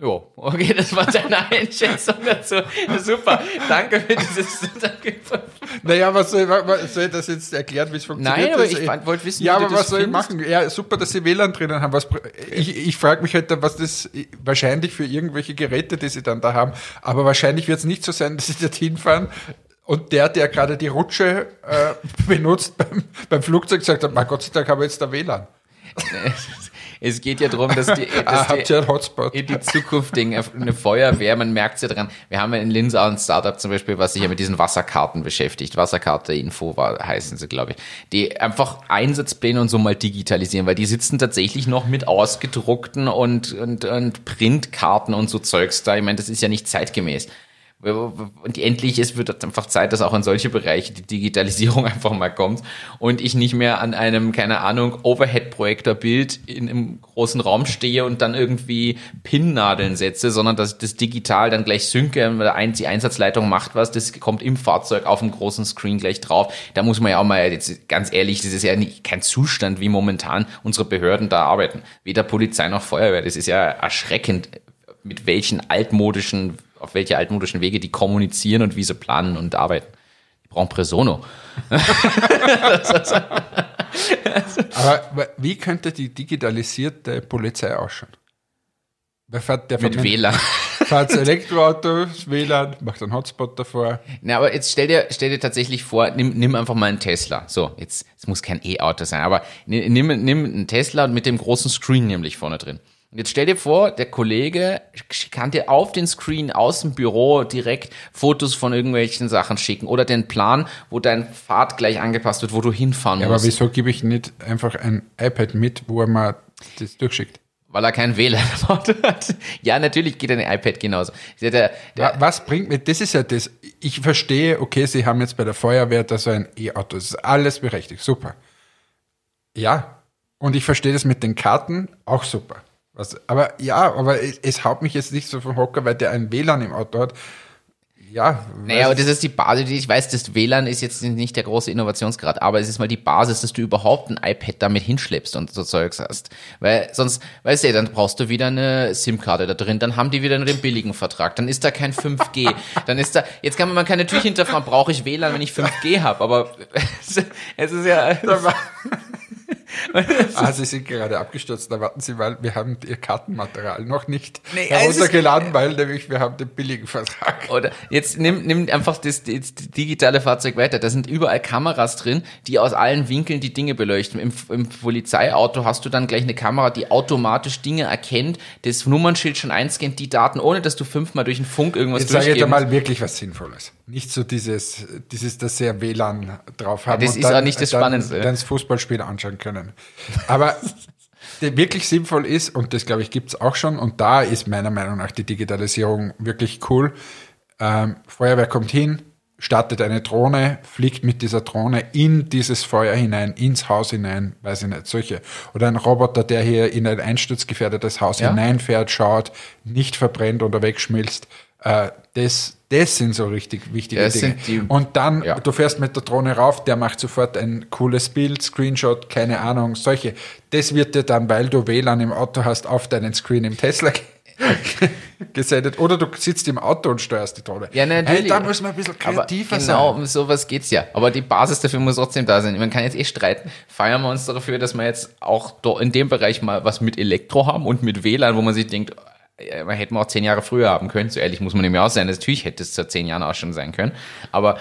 Ja, okay, das war deine Einschätzung dazu. Super, danke für dieses. Danke. Naja, was soll, was soll ich das jetzt erklären, wie es funktioniert? Nein, aber ich äh, wollte wissen, Ja, aber was soll ich findest. machen? Ja, super, dass sie WLAN drinnen haben. Was, ich ich frage mich halt, was das wahrscheinlich für irgendwelche Geräte, die sie dann da haben, aber wahrscheinlich wird es nicht so sein, dass sie dorthin fahren und der, der gerade die Rutsche äh, benutzt beim, beim Flugzeug, sagt, mein Gott sei Dank habe ich jetzt da WLAN. Es geht ja darum, dass die, dass habt die, ihr einen Hotspot? in die zukünftigen eine Feuerwehr, man merkt es ja dran. Wir haben ja in Linz auch ein Startup zum Beispiel, was sich ja mit diesen Wasserkarten beschäftigt. Wasserkarte Info war, heißen sie, glaube ich. Die einfach Einsatzpläne und so mal digitalisieren, weil die sitzen tatsächlich noch mit ausgedruckten und, und, und Printkarten und so Zeugs da. Ich meine, das ist ja nicht zeitgemäß. Und endlich es wird einfach Zeit, dass auch in solche Bereiche die Digitalisierung einfach mal kommt und ich nicht mehr an einem, keine Ahnung, Overhead-Projektor-Bild in einem großen Raum stehe und dann irgendwie Pinnadeln setze, sondern dass ich das digital dann gleich synke, die Einsatzleitung macht was, das kommt im Fahrzeug auf dem großen Screen gleich drauf. Da muss man ja auch mal jetzt ganz ehrlich, das ist ja kein Zustand, wie momentan unsere Behörden da arbeiten. Weder Polizei noch Feuerwehr. Das ist ja erschreckend, mit welchen altmodischen, auf welche altmodischen Wege die kommunizieren und wie sie planen und arbeiten. Die brauchen Presono. Aber wie könnte die digitalisierte Polizei ausschauen? Wer fährt, der Mit WLAN. Fährt das Elektroauto, WLAN, macht einen Hotspot davor. Na, aber jetzt stell dir, stell dir tatsächlich vor, nimm, nimm einfach mal einen Tesla. So, jetzt, es muss kein E-Auto sein, aber ni- nimm, nimm einen Tesla mit dem großen Screen nämlich vorne drin. Und jetzt stell dir vor, der Kollege kann dir auf den Screen aus dem Büro direkt Fotos von irgendwelchen Sachen schicken oder den Plan, wo dein Pfad gleich angepasst wird, wo du hinfahren Ja, aber musst, wieso gebe ich nicht einfach ein iPad mit, wo er mir das durchschickt? weil er kein WLAN im Auto hat. Ja, natürlich geht ein iPad genauso. Der, der, der, Wa- Was bringt mir, das ist ja das, ich verstehe, okay, Sie haben jetzt bei der Feuerwehr da so ein E-Auto, das ist alles berechtigt, super. Ja, und ich verstehe das mit den Karten, auch super. Was, aber ja, aber es, es haut mich jetzt nicht so vom Hocker, weil der ein WLAN im Auto hat. Ja, Naja, aber das ist die Basis. Ich weiß, das WLAN ist jetzt nicht der große Innovationsgrad, aber es ist mal die Basis, dass du überhaupt ein iPad damit hinschleppst und so Zeugs hast. Weil sonst, weißt du, dann brauchst du wieder eine SIM-Karte da drin, dann haben die wieder nur den billigen Vertrag, dann ist da kein 5G, dann ist da, jetzt kann man mal keine Tür hinterfragen, brauche ich WLAN, wenn ich 5G habe, aber es ist ja, Ah, Sie sind gerade abgestürzt, da warten Sie mal, wir haben Ihr Kartenmaterial noch nicht Nee, ist- heruntergeladen, weil nämlich wir haben den billigen Vertrag. Oder jetzt nimm, nimm einfach das, das digitale Fahrzeug weiter. Da sind überall Kameras drin, die aus allen Winkeln die Dinge beleuchten. Im, Im Polizeiauto hast du dann gleich eine Kamera, die automatisch Dinge erkennt, das Nummernschild schon einscannt, die Daten, ohne dass du fünfmal durch den Funk irgendwas Jetzt sage ich dir durchgeben mal wirklich was Sinnvolles. Nicht so dieses, dieses, dass sie WLAN drauf haben. Ja, das ist auch nicht das dann, Spannendste. Dann das Fußballspiel anschauen können. Aber der wirklich sinnvoll ist, und das glaube ich gibt es auch schon, und da ist meiner Meinung nach die Digitalisierung wirklich cool. Ähm, Feuerwehr kommt hin, startet eine Drohne, fliegt mit dieser Drohne in dieses Feuer hinein, ins Haus hinein, weiß ich nicht, solche. Oder ein Roboter, der hier in ein einsturzgefährdetes Haus Ja. hineinfährt, schaut, nicht verbrennt oder wegschmilzt. Äh, das, das sind so richtig wichtige Das Dinge. die- Und dann, Ja. du fährst mit der Drohne rauf, der macht sofort ein cooles Bild, Screenshot, keine Ahnung, solche. Das wird dir dann, weil du WLAN im Auto hast, auf deinen Screen im Tesla ge- gesendet. Oder du sitzt im Auto und steuerst die Drohne. Ja, natürlich. Hey, da muss man ein bisschen kreativer genau, sein. um sowas geht's ja. Aber die Basis dafür muss trotzdem da sein. Man kann jetzt eh streiten. Feiern wir uns dafür, dass wir jetzt auch in dem Bereich mal was mit Elektro haben und mit WLAN, wo man sich denkt, man hätte man auch zehn Jahre früher haben können. So ehrlich muss man nämlich auch sein. Natürlich hätte es vor zehn Jahren auch schon sein können. Aber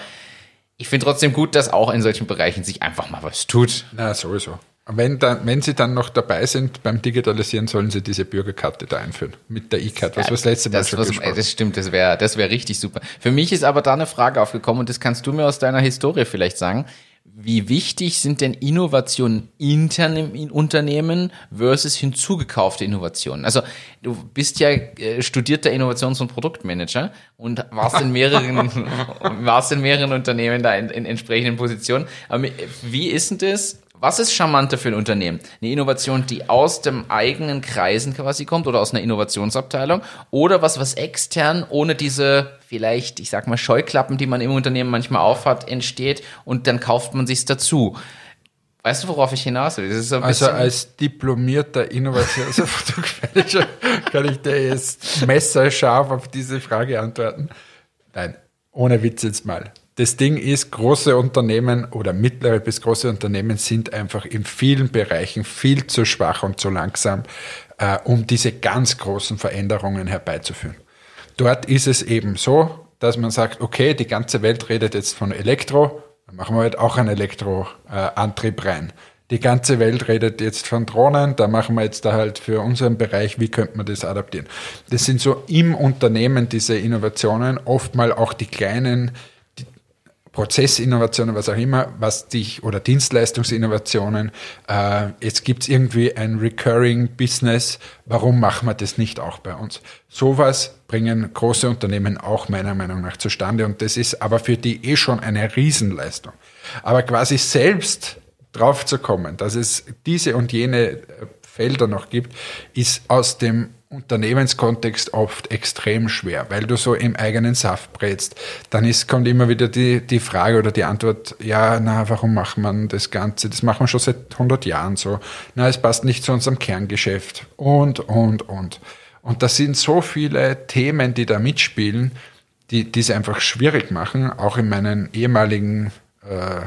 ich finde trotzdem gut, dass auch in solchen Bereichen sich einfach mal was tut. Na, sowieso. Wenn, dann, wenn sie dann noch dabei sind beim Digitalisieren, sollen sie diese Bürgerkarte da einführen. Mit der E-Card, was wir das letzte Mal das, schon was, das stimmt, das wäre das wär richtig super. Für mich ist aber da eine Frage aufgekommen und das kannst du mir aus deiner Historie vielleicht sagen. Wie wichtig sind denn Innovationen intern im In- Unternehmen versus hinzugekaufte Innovationen? Also du bist ja äh, studierter Innovations- und Produktmanager und warst in mehreren, warst in mehreren Unternehmen da in, in entsprechenden Positionen. Aber wie ist denn das? Was ist charmanter für ein Unternehmen? Eine Innovation, die aus dem eigenen Kreisen quasi kommt oder aus einer Innovationsabteilung oder was, was extern ohne diese vielleicht, ich sag mal, Scheuklappen, die man im Unternehmen manchmal aufhat, entsteht und dann kauft man sich's dazu. Weißt du, worauf ich hinaus will? Also als diplomierter Innovations- und Produktmanager kann ich dir jetzt messerscharf auf diese Frage antworten. Nein, ohne Witz jetzt mal. Das Ding ist, große Unternehmen oder mittlere bis große Unternehmen sind einfach in vielen Bereichen viel zu schwach und zu langsam, äh, um diese ganz großen Veränderungen herbeizuführen. Dort ist es eben so, dass man sagt, okay, die ganze Welt redet jetzt von Elektro, dann machen wir halt auch einen Elektroantrieb rein. Die ganze Welt redet jetzt von Drohnen, da machen wir jetzt da halt für unseren Bereich, wie könnte man das adaptieren. Das sind so im Unternehmen diese Innovationen, oftmal auch die kleinen Prozessinnovationen, was auch immer, was dich oder Dienstleistungsinnovationen. Äh, jetzt gibt's irgendwie ein Recurring Business. Warum machen wir das nicht auch bei uns? Sowas bringen große Unternehmen auch meiner Meinung nach zustande und das ist aber für die eh schon eine Riesenleistung. Aber quasi selbst drauf zu kommen, dass es diese und jene äh, Felder noch gibt, ist aus dem Unternehmenskontext oft extrem schwer, weil du so im eigenen Saft brätst. Dann ist, kommt immer wieder die, die Frage oder die Antwort, ja, na, warum macht man das Ganze? Das machen wir schon seit 100 Jahren so. Na, es passt nicht zu unserem Kerngeschäft. Und, und, und. Und das sind so viele Themen, die da mitspielen, die, die es einfach schwierig machen, auch in meinen ehemaligen äh,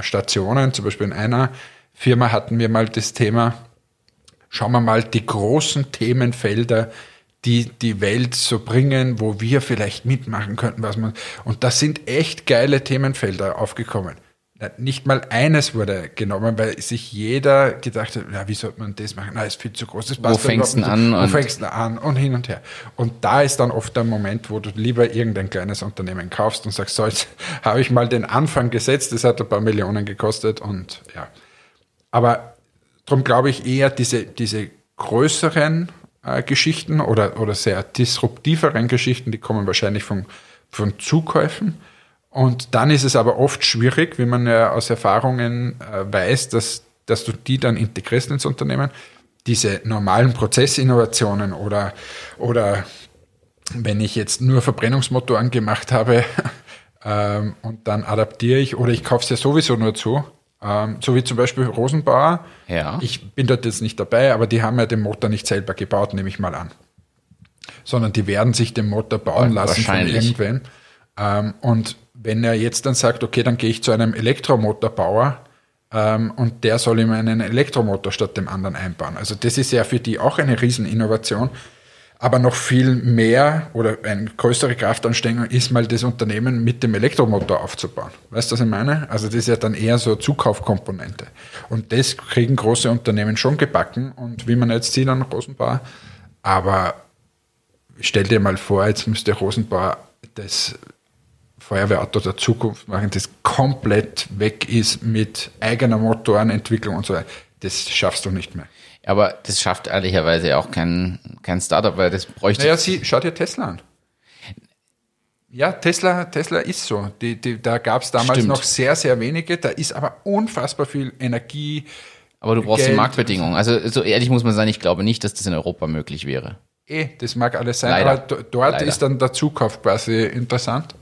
Stationen, zum Beispiel in einer Firma hatten wir mal das Thema, schauen wir mal die großen Themenfelder, die die Welt so bringen, wo wir vielleicht mitmachen könnten, was man, und da sind echt geile Themenfelder aufgekommen. Nicht mal eines wurde genommen, weil sich jeder gedacht hat, ja, wie sollte man das machen? Na, ist viel zu groß. Das Wo fängst du an? Wo fängst du an? Und hin und her. Und da ist dann oft der Moment, wo du lieber irgendein kleines Unternehmen kaufst und sagst, so, jetzt habe ich mal den Anfang gesetzt, das hat ein paar Millionen gekostet und ja. Aber darum glaube ich eher diese, diese größeren äh, Geschichten oder, oder sehr disruptiveren Geschichten, die kommen wahrscheinlich von, von Zukäufen und dann ist es aber oft schwierig, wie man ja aus Erfahrungen äh, weiß, dass, dass du die dann integrierst ins Unternehmen. Diese normalen Prozessinnovationen oder, oder wenn ich jetzt nur Verbrennungsmotoren gemacht habe ähm, und dann adaptiere ich oder ich kaufe es ja sowieso nur zu, ähm, so wie zum Beispiel Rosenbauer. Ja. Ich bin dort jetzt nicht dabei, aber die haben ja den Motor nicht selber gebaut, nehme ich mal an. Sondern die werden sich den Motor bauen lassen von irgendwem. Ähm, und wenn er jetzt dann sagt, okay, dann gehe ich zu einem Elektromotorbauer ähm, und der soll ihm einen Elektromotor statt dem anderen einbauen. Also das ist ja für die auch eine Rieseninnovation. Aber noch viel mehr oder eine größere Kraftanstrengung ist mal das Unternehmen mit dem Elektromotor aufzubauen. Weißt du, was ich meine? Also das ist ja dann eher so Zukaufkomponente. Und das kriegen große Unternehmen schon gebacken. Und wie man jetzt sieht an Rosenbauer, aber stell dir mal vor, jetzt müsste Rosenbauer das Feuerwehrauto der Zukunft machen, das komplett weg ist mit eigener Motorenentwicklung und so weiter. Das schaffst du nicht mehr. Aber das schafft ehrlicherweise auch kein, kein Startup, weil das bräuchte. Naja, sie, schau dir Tesla an. Ja, Tesla, Tesla ist so. Die, die, da gab es damals Stimmt. noch sehr, sehr wenige. Da ist aber unfassbar viel Energie. Aber du brauchst Geld. die Marktbedingungen. Also so ehrlich muss man sein, ich glaube nicht, dass das in Europa möglich wäre. Eh, das mag alles sein, Leider. aber dort Leider. ist dann der Zukauf quasi interessant.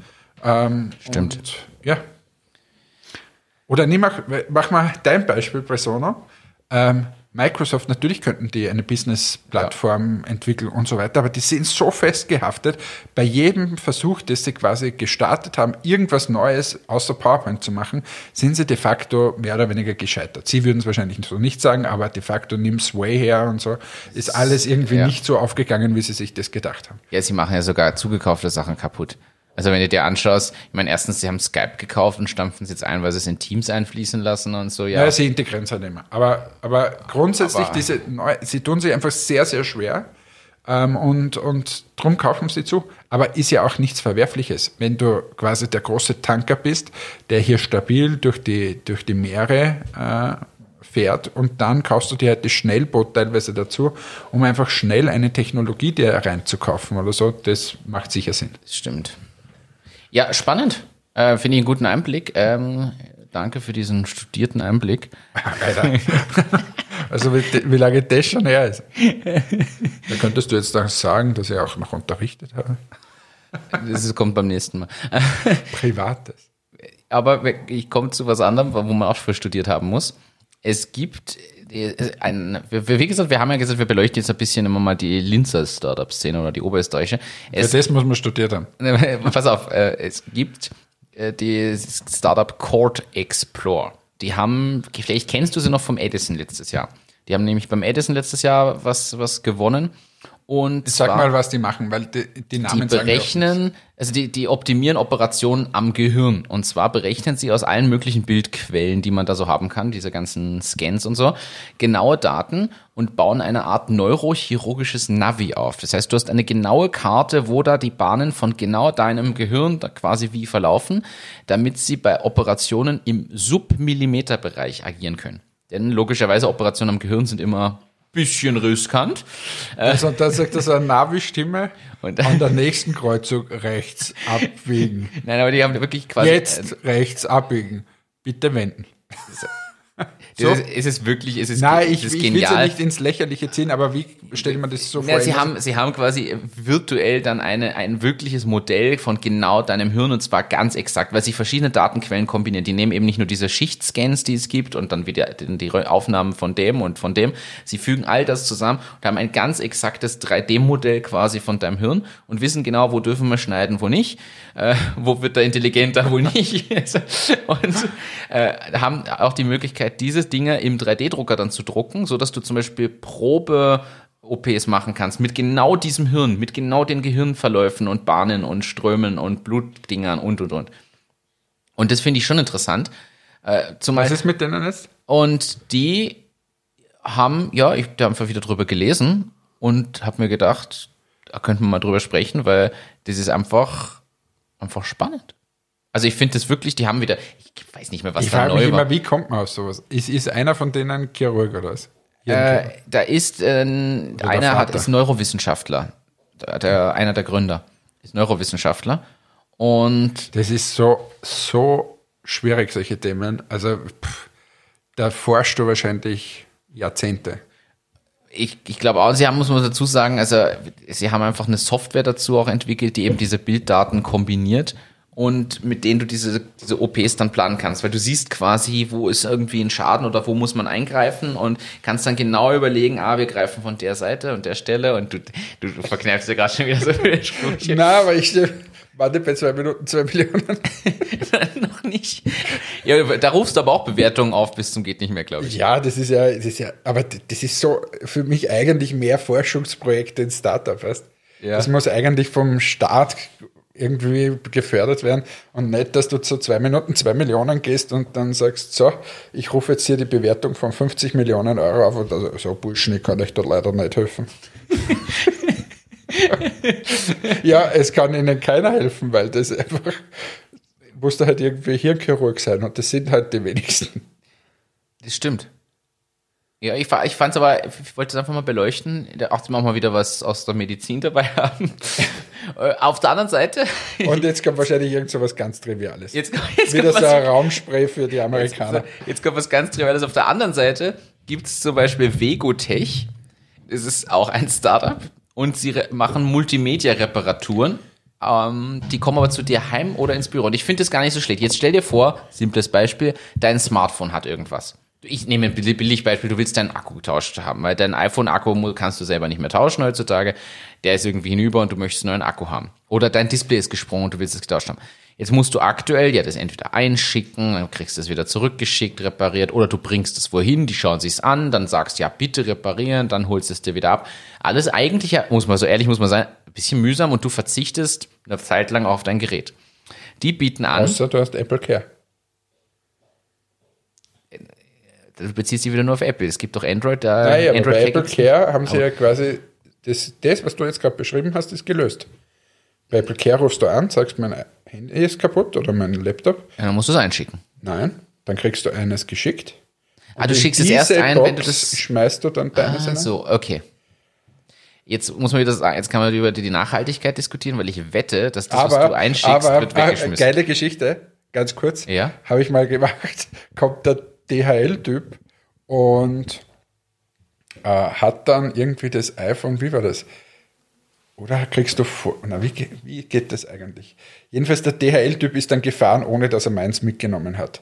Ähm, Stimmt. Und, ja. Oder nimm mach, mach mal dein Beispiel, Persona. Ähm, Microsoft, natürlich könnten die eine Business-Plattform ja. entwickeln und so weiter, aber die sind so festgehaftet, bei jedem Versuch, das sie quasi gestartet haben, irgendwas Neues außer PowerPoint zu machen, sind sie de facto mehr oder weniger gescheitert. Sie würden es wahrscheinlich so nicht sagen, aber de facto nimm Sway her und so, ist alles irgendwie ja. nicht so aufgegangen, wie sie sich das gedacht haben. Ja, sie machen ja sogar zugekaufte Sachen kaputt. Also wenn du dir anschaust, ich meine, erstens, sie haben Skype gekauft und stampfen es jetzt ein, weil sie es in Teams einfließen lassen und so, ja. Ja, sie integrieren es halt immer. Aber, aber grundsätzlich, aber diese neu, sie tun sich einfach sehr, sehr schwer. Ähm, und, und drum kaufen sie zu. Aber ist ja auch nichts Verwerfliches. Wenn du quasi der große Tanker bist, der hier stabil durch die, durch die Meere äh, fährt und dann kaufst du dir halt das Schnellboot teilweise dazu, um einfach schnell eine Technologie dir reinzukaufen oder so, das macht sicher Sinn. Stimmt. Ja, spannend. Äh, Finde ich einen guten Einblick. Ähm, danke für diesen studierten Einblick. Also wie, wie, lange das schon her ist. Da könntest du jetzt auch sagen, dass ich auch noch unterrichtet habe. Das kommt beim nächsten Mal. Privates. Aber ich komme zu was anderem, wo man auch für studiert haben muss. Es gibt ein, wie gesagt, wir haben ja gesagt, wir beleuchten jetzt ein bisschen immer mal die Linzer Startup-Szene oder die oberösterreichische. Es, Für das muss man studiert haben. Pass auf, äh, es gibt äh, die Startup Court Explore. Die haben, vielleicht kennst du sie noch vom Edison letztes Jahr. Die haben nämlich beim Edison letztes Jahr was, was gewonnen. Und Sag zwar, mal, was die machen, weil die, die Namen Die berechnen, also die, die optimieren Operationen am Gehirn. Und zwar berechnen sie aus allen möglichen Bildquellen, die man da so haben kann, diese ganzen Scans und so, genaue Daten und bauen eine Art neurochirurgisches Navi auf. Das heißt, du hast eine genaue Karte, wo da die Bahnen von genau deinem Gehirn da quasi wie verlaufen, damit sie bei Operationen im Submillimeterbereich agieren können. Denn logischerweise Operationen am Gehirn sind immer bisschen riskant. Also da sagt das eine Navi-Stimme an der nächsten Kreuzung rechts abbiegen. Nein, aber die haben wirklich quasi... Jetzt rechts abbiegen. Bitte wenden. So? Das ist, ist es wirklich, ist es Nein, ich, ich will ja nicht ins Lächerliche ziehen, aber wie stellt man das so vor? Ja, sie, haben, sie haben quasi virtuell dann eine, ein wirkliches Modell von genau deinem Hirn und zwar ganz exakt, weil sie verschiedene Datenquellen kombinieren. Die nehmen eben nicht nur diese Schichtscans, die es gibt und dann wieder die Aufnahmen von dem und von dem. Sie fügen all das zusammen und haben ein ganz exaktes 3D-Modell quasi von deinem Hirn und wissen genau, wo dürfen wir schneiden, wo nicht, äh, wo wird er intelligenter, wo nicht. und äh, haben auch die Möglichkeit, diese diese Dinge im 3D-Drucker dann zu drucken, so dass du zum Beispiel Probe OPs machen kannst mit genau diesem Hirn, mit genau den Gehirnverläufen und Bahnen und Strömen und Blutdingern und und und. Und das finde ich schon interessant. Äh, Was ist mit denen jetzt? und die haben, ja, ich habe einfach wieder drüber gelesen und habe mir gedacht, da könnten wir mal drüber sprechen, weil das ist einfach, einfach spannend. Also ich finde das wirklich, die haben wieder, ich weiß nicht mehr, was Ich da frage mich neu war. immer, wie kommt man auf sowas? Ist, ist einer von denen Chirurg oder was? Äh, da ist äh, einer hat ist Neurowissenschaftler, der, der, einer der Gründer ist Neurowissenschaftler und Das ist so, so schwierig, solche Themen. Also, pff, da forschst du wahrscheinlich Jahrzehnte. ich, ich glaube auch, sie haben, muss man dazu sagen, also sie haben einfach eine Software dazu auch entwickelt, die eben diese Bilddaten kombiniert und mit denen du diese, diese OPs dann planen kannst, weil du siehst quasi, wo ist irgendwie ein Schaden oder wo muss man eingreifen und kannst dann genau überlegen, ah, wir greifen von der Seite und der Stelle und du, du, du verkneifst dir gerade schon wieder so viele Sprüche. Na, aber ich warte bei zwei Minuten, zwei Millionen. Noch nicht. Ja, da rufst du aber auch Bewertungen auf bis zum geht nicht mehr, glaube ich. Ja, das ist ja, das ist ja, aber das ist so für mich eigentlich mehr Forschungsprojekte in Startup, weißt? Ja. Das muss eigentlich vom Staat irgendwie gefördert werden und nicht, dass du zu zwei Minuten zwei Millionen gehst und dann sagst, so, ich rufe jetzt hier die Bewertung von 50 Millionen Euro auf und also, so Bullshit, ich kann euch da leider nicht helfen. ja, es kann ihnen keiner helfen, weil das einfach, muss da halt irgendwie Hirnchirurg sein und das sind halt die wenigsten. Das stimmt. Ja, ich, ich fand's aber, ich wollte es einfach mal beleuchten, da auch mal wieder was aus der Medizin dabei haben. Äh, Auf der anderen Seite, Und jetzt kommt wahrscheinlich irgend so was ganz Triviales. jetzt, jetzt, Wieder kommt so ein was, Raumspray für die Amerikaner. jetzt kommt was ganz Triviales. Auf der anderen Seite gibt's zum Beispiel Vegotech. Das ist auch ein Startup und sie machen Multimedia-Reparaturen. Ähm, die kommen aber zu dir heim oder ins Büro. Und ich finde das gar nicht so schlecht. Jetzt stell dir vor, simples Beispiel, dein Smartphone hat irgendwas. Ich nehme ein billig- Beispiel, du willst deinen Akku getauscht haben, weil dein iPhone-Akku kannst du selber nicht mehr tauschen heutzutage. Der ist irgendwie hinüber und du möchtest einen neuen Akku haben. Oder dein Display ist gesprungen und du willst es getauscht haben. Jetzt musst du aktuell ja das entweder einschicken, dann kriegst du es wieder zurückgeschickt, repariert, oder du bringst es wohin, die schauen sich's an, dann sagst ja bitte reparieren, dann holst es dir wieder ab. Alles eigentlich, muss man so ehrlich muss man sein, ein bisschen mühsam und du verzichtest eine Zeit lang auf dein Gerät. Die bieten an, Außer du hast Apple Care. Du beziehst dich wieder nur auf Apple. Es gibt doch Android, da Naja, Android bei Apple Care haben sie ja quasi, das, das was du jetzt gerade beschrieben hast, ist gelöst. Bei Apple Care rufst du an, sagst, mein Handy ist kaputt oder mein Laptop. Ja, dann musst du es einschicken. Nein, dann kriegst du eines geschickt. Ah, du schickst es erst ein, Box wenn du das schmeißt du dann deines Ah, hinein. so, okay. Jetzt muss man wieder sagen, jetzt kann man über die Nachhaltigkeit diskutieren, weil ich wette, dass das, was aber, du einschickst, aber wird ah, weggeschmissen. geile Geschichte, ganz kurz, Ja. habe ich mal gemacht, kommt der DHL-Typ und äh, hat dann irgendwie das iPhone, wie war das? Oder kriegst du vor, na, wie, wie geht das eigentlich? Jedenfalls der DHL-Typ ist dann gefahren, ohne dass er meins mitgenommen hat.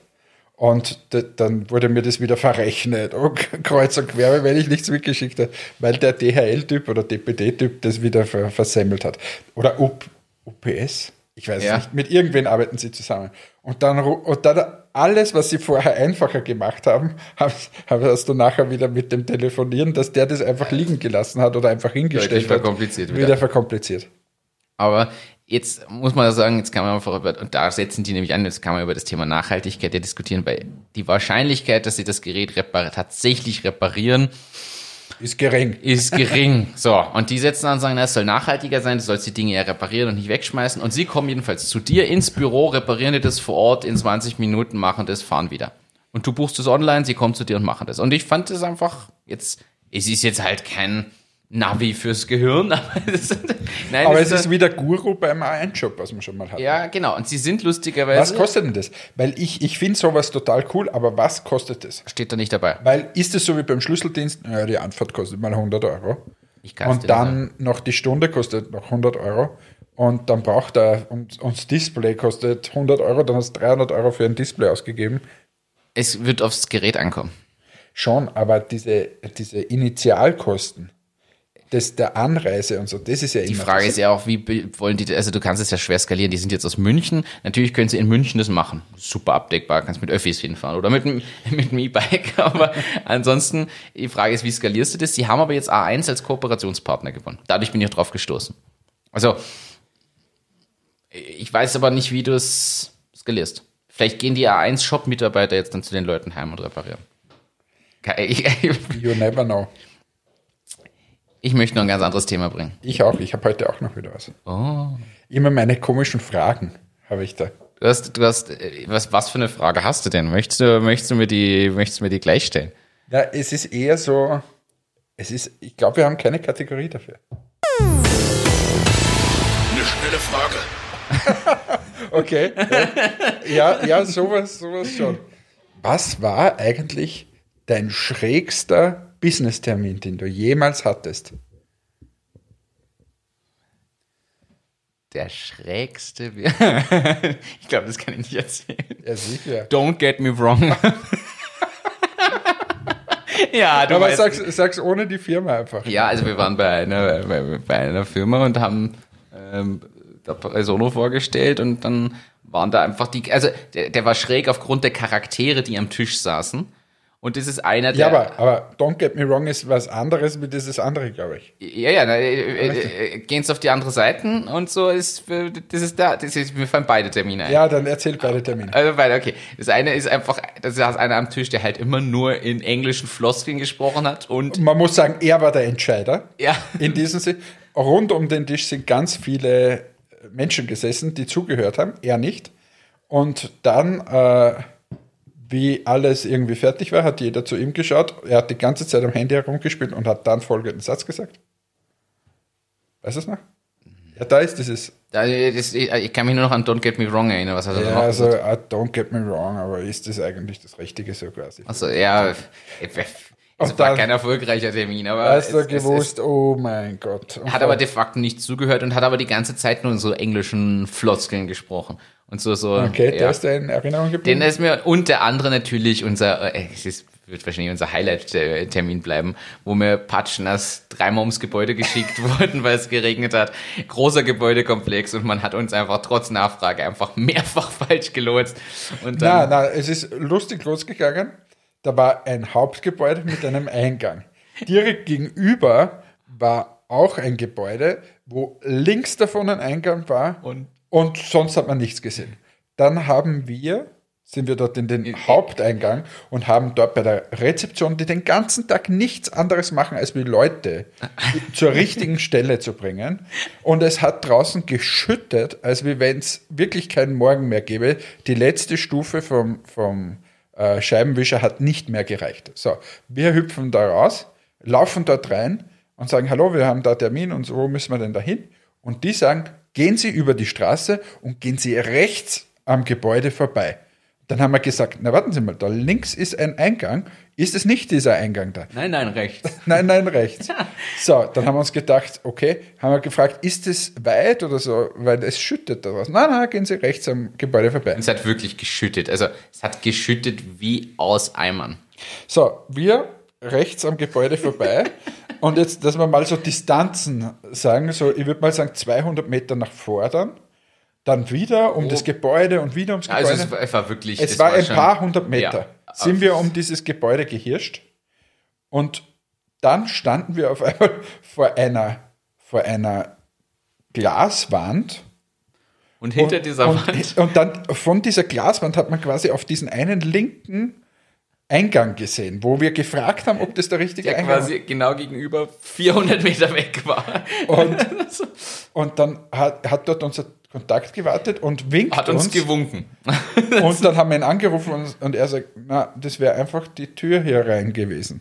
Und dann wurde mir das wieder verrechnet. Oh, kreuz und quer, wenn ich nichts mitgeschickt habe, weil der DHL-Typ oder DPD-Typ das wieder ver versemmelt hat. Oder UP, UPS? Ich weiß Ja. nicht. Mit irgendwen arbeiten sie zusammen. Und dann, und dann alles, was sie vorher einfacher gemacht haben, hast, hast du nachher wieder mit dem Telefonieren, dass der das einfach liegen gelassen hat oder einfach hingestellt hat. verkompliziert wieder. wieder verkompliziert. Aber jetzt muss man sagen, jetzt kann man einfach über, und da setzen die nämlich an, jetzt kann man über das Thema Nachhaltigkeit ja diskutieren, weil die Wahrscheinlichkeit, dass sie das Gerät repar tatsächlich reparieren, Ist gering. ist gering. So, und die setzen an und sagen, na, es soll nachhaltiger sein, du sollst die Dinge ja reparieren und nicht wegschmeißen. Und sie kommen jedenfalls zu dir ins Büro, reparieren dir das vor Ort in 20 Minuten, machen das, fahren wieder. Und du buchst es online, sie kommen zu dir und machen das. Und ich fand das einfach jetzt, es ist jetzt halt kein Navi fürs Gehirn, aber es ist, nein, Aber es es ist wieder Guru beim A1-Job, was man schon mal hat. ja, genau. Und sie sind lustigerweise, Was kostet denn das? Weil ich, ich finde sowas total cool, aber was kostet das? steht da nicht dabei. Weil ist es so wie beim Schlüsseldienst? Ja, die Anfahrt kostet mal 100 Euro. Ich kann's Und dann noch die Stunde kostet noch 100 Euro. Und dann braucht er, und, und das Display kostet 100 Euro, dann hast du 300 Euro für ein Display ausgegeben. Es wird aufs Gerät ankommen. Schon, aber diese, diese Initialkosten. Das der Anreise und so, das ist ja Die Frage ist ja auch, wie wollen die, also du kannst es ja schwer skalieren. Die sind jetzt aus München. Natürlich können sie in München das machen. Super abdeckbar, kannst mit Öffis hinfahren oder mit, mit dem E-Bike. Aber ansonsten, die Frage ist, wie skalierst du das? Sie haben aber jetzt A1 als Kooperationspartner gewonnen. Dadurch bin ich auch drauf gestoßen. Also, ich weiß aber nicht, wie du es skalierst. Vielleicht gehen die A1-Shop-Mitarbeiter jetzt dann zu den Leuten heim und reparieren. You never know. Ich möchte noch ein ganz anderes Thema bringen. Ich auch, ich habe heute auch noch wieder was. Oh. Immer meine komischen Fragen habe ich da. Du hast, du hast, äh, was, was für eine Frage hast du denn? Möchtest du, möchtest du mir die, möchtest du mir die gleich stellen? Ja, es ist eher so, es ist, ich glaube, wir haben keine Kategorie dafür. Eine schnelle Frage. Okay. Ja, ja, sowas, sowas schon. Was war eigentlich dein schrägster Business-Termin, den du jemals hattest? Der schrägste. Wir- ich glaube, das kann ich nicht erzählen. Ja, sicher. Don't get me wrong. ja, du Aber sag's, sag's ohne die Firma einfach. Ja, also wir waren bei einer, bei, bei einer Firma und haben ähm, da Persono vorgestellt und dann waren da einfach die, also der, der war schräg aufgrund der Charaktere, die am Tisch saßen. Und das ist einer Ja, der. aber, aber Don't Get Me Wrong ist was anderes wie dieses andere, glaube ich. Ja, ja, na, äh, äh, äh, gehen's auf die andere Seiten und so ist, äh, das ist da, das ist, wir fallen beide Termine ein. Ja, dann erzähl beide Termine. Also beide, okay. Das eine ist einfach, da saß einer am Tisch, der halt immer nur in englischen Floskeln gesprochen hat und, Man muss sagen, er war der Entscheider. ja, In diesem Sinne, rund um den Tisch sind ganz viele Menschen gesessen, die zugehört haben, er nicht. Und dann, äh, wie alles irgendwie fertig war, hat jeder zu ihm geschaut. Er hat die ganze Zeit am Handy herumgespielt und hat dann folgenden Satz gesagt. Weißt du es noch? Ja, da ist dieses. Da, das, ich ich kann mich nur noch an Don't Get Me Wrong erinnern, was hat er Ja, noch also, gesagt? ah, don't get me wrong, aber ist das eigentlich das Richtige so quasi? Also, ja, es war dann- kein erfolgreicher Termin, aber Hast du gewusst, oh mein Gott. Und hat aber de facto nicht zugehört und hat aber die ganze Zeit nur in so englischen Floskeln gesprochen. Und so, so. okay, der ja. ist dir in Erinnerung geblieben? Den ist mir, und der andere natürlich unser, äh, es ist, wird wahrscheinlich unser Highlight-Termin bleiben, wo wir Patschners dreimal ums Gebäude geschickt wurden, weil es geregnet hat. Großer Gebäudekomplex und man hat uns einfach trotz Nachfrage einfach mehrfach falsch gelotst. Und Na, dann, na, es ist lustig losgegangen. Da war ein Hauptgebäude mit einem Eingang. Direkt gegenüber war auch ein Gebäude, wo links davon ein Eingang war Und? Und sonst hat man nichts gesehen. Dann haben wir, sind wir dort in den Haupteingang und haben dort bei der Rezeption, die den ganzen Tag nichts anderes machen, als wie Leute zur richtigen Stelle zu bringen. Und es hat draußen geschüttet, als wie wenn es wirklich keinen Morgen mehr gäbe. Die letzte Stufe vom, vom äh, Scheibenwischer hat nicht mehr gereicht. So, wir hüpfen da raus, laufen dort rein und sagen, hallo, wir haben da Termin und so, wo müssen wir denn da hin? Und die sagen, gehen Sie über die Straße und gehen Sie rechts am Gebäude vorbei. Dann haben wir gesagt, na warten Sie mal, da links ist ein Eingang. Ist es nicht dieser Eingang da? nein, nein, rechts. Nein, nein, rechts. So, dann haben wir uns gedacht, okay, haben wir gefragt, ist es weit oder so, weil es schüttet da was. Nein, nein, gehen Sie rechts am Gebäude vorbei. Es hat wirklich geschüttet. Also, es hat geschüttet wie aus Eimern. So, wir rechts am Gebäude vorbei. und jetzt, dass wir mal so Distanzen sagen, so, ich würde mal sagen 200 Meter nach vordern, dann wieder um das Gebäude und wieder ums Gebäude. Also, es war, es war wirklich. Es war ein schon- paar hundert Meter. Ja. Sind wir um dieses Gebäude gehirscht und dann standen wir auf einmal vor einer, vor einer Glaswand. Und hinter und, dieser und, Wand. Und dann von dieser Glaswand hat man quasi auf diesen einen linken Eingang gesehen, wo wir gefragt haben, ob das der richtige Der Eingang quasi genau gegenüber 400 Meter weg war. Und, und dann hat, hat dort unser Kontakt gewartet und winkt Hat uns uns. gewunken. Und dann haben wir ihn angerufen und, und er sagt, na, das wäre einfach die Tür hier rein gewesen.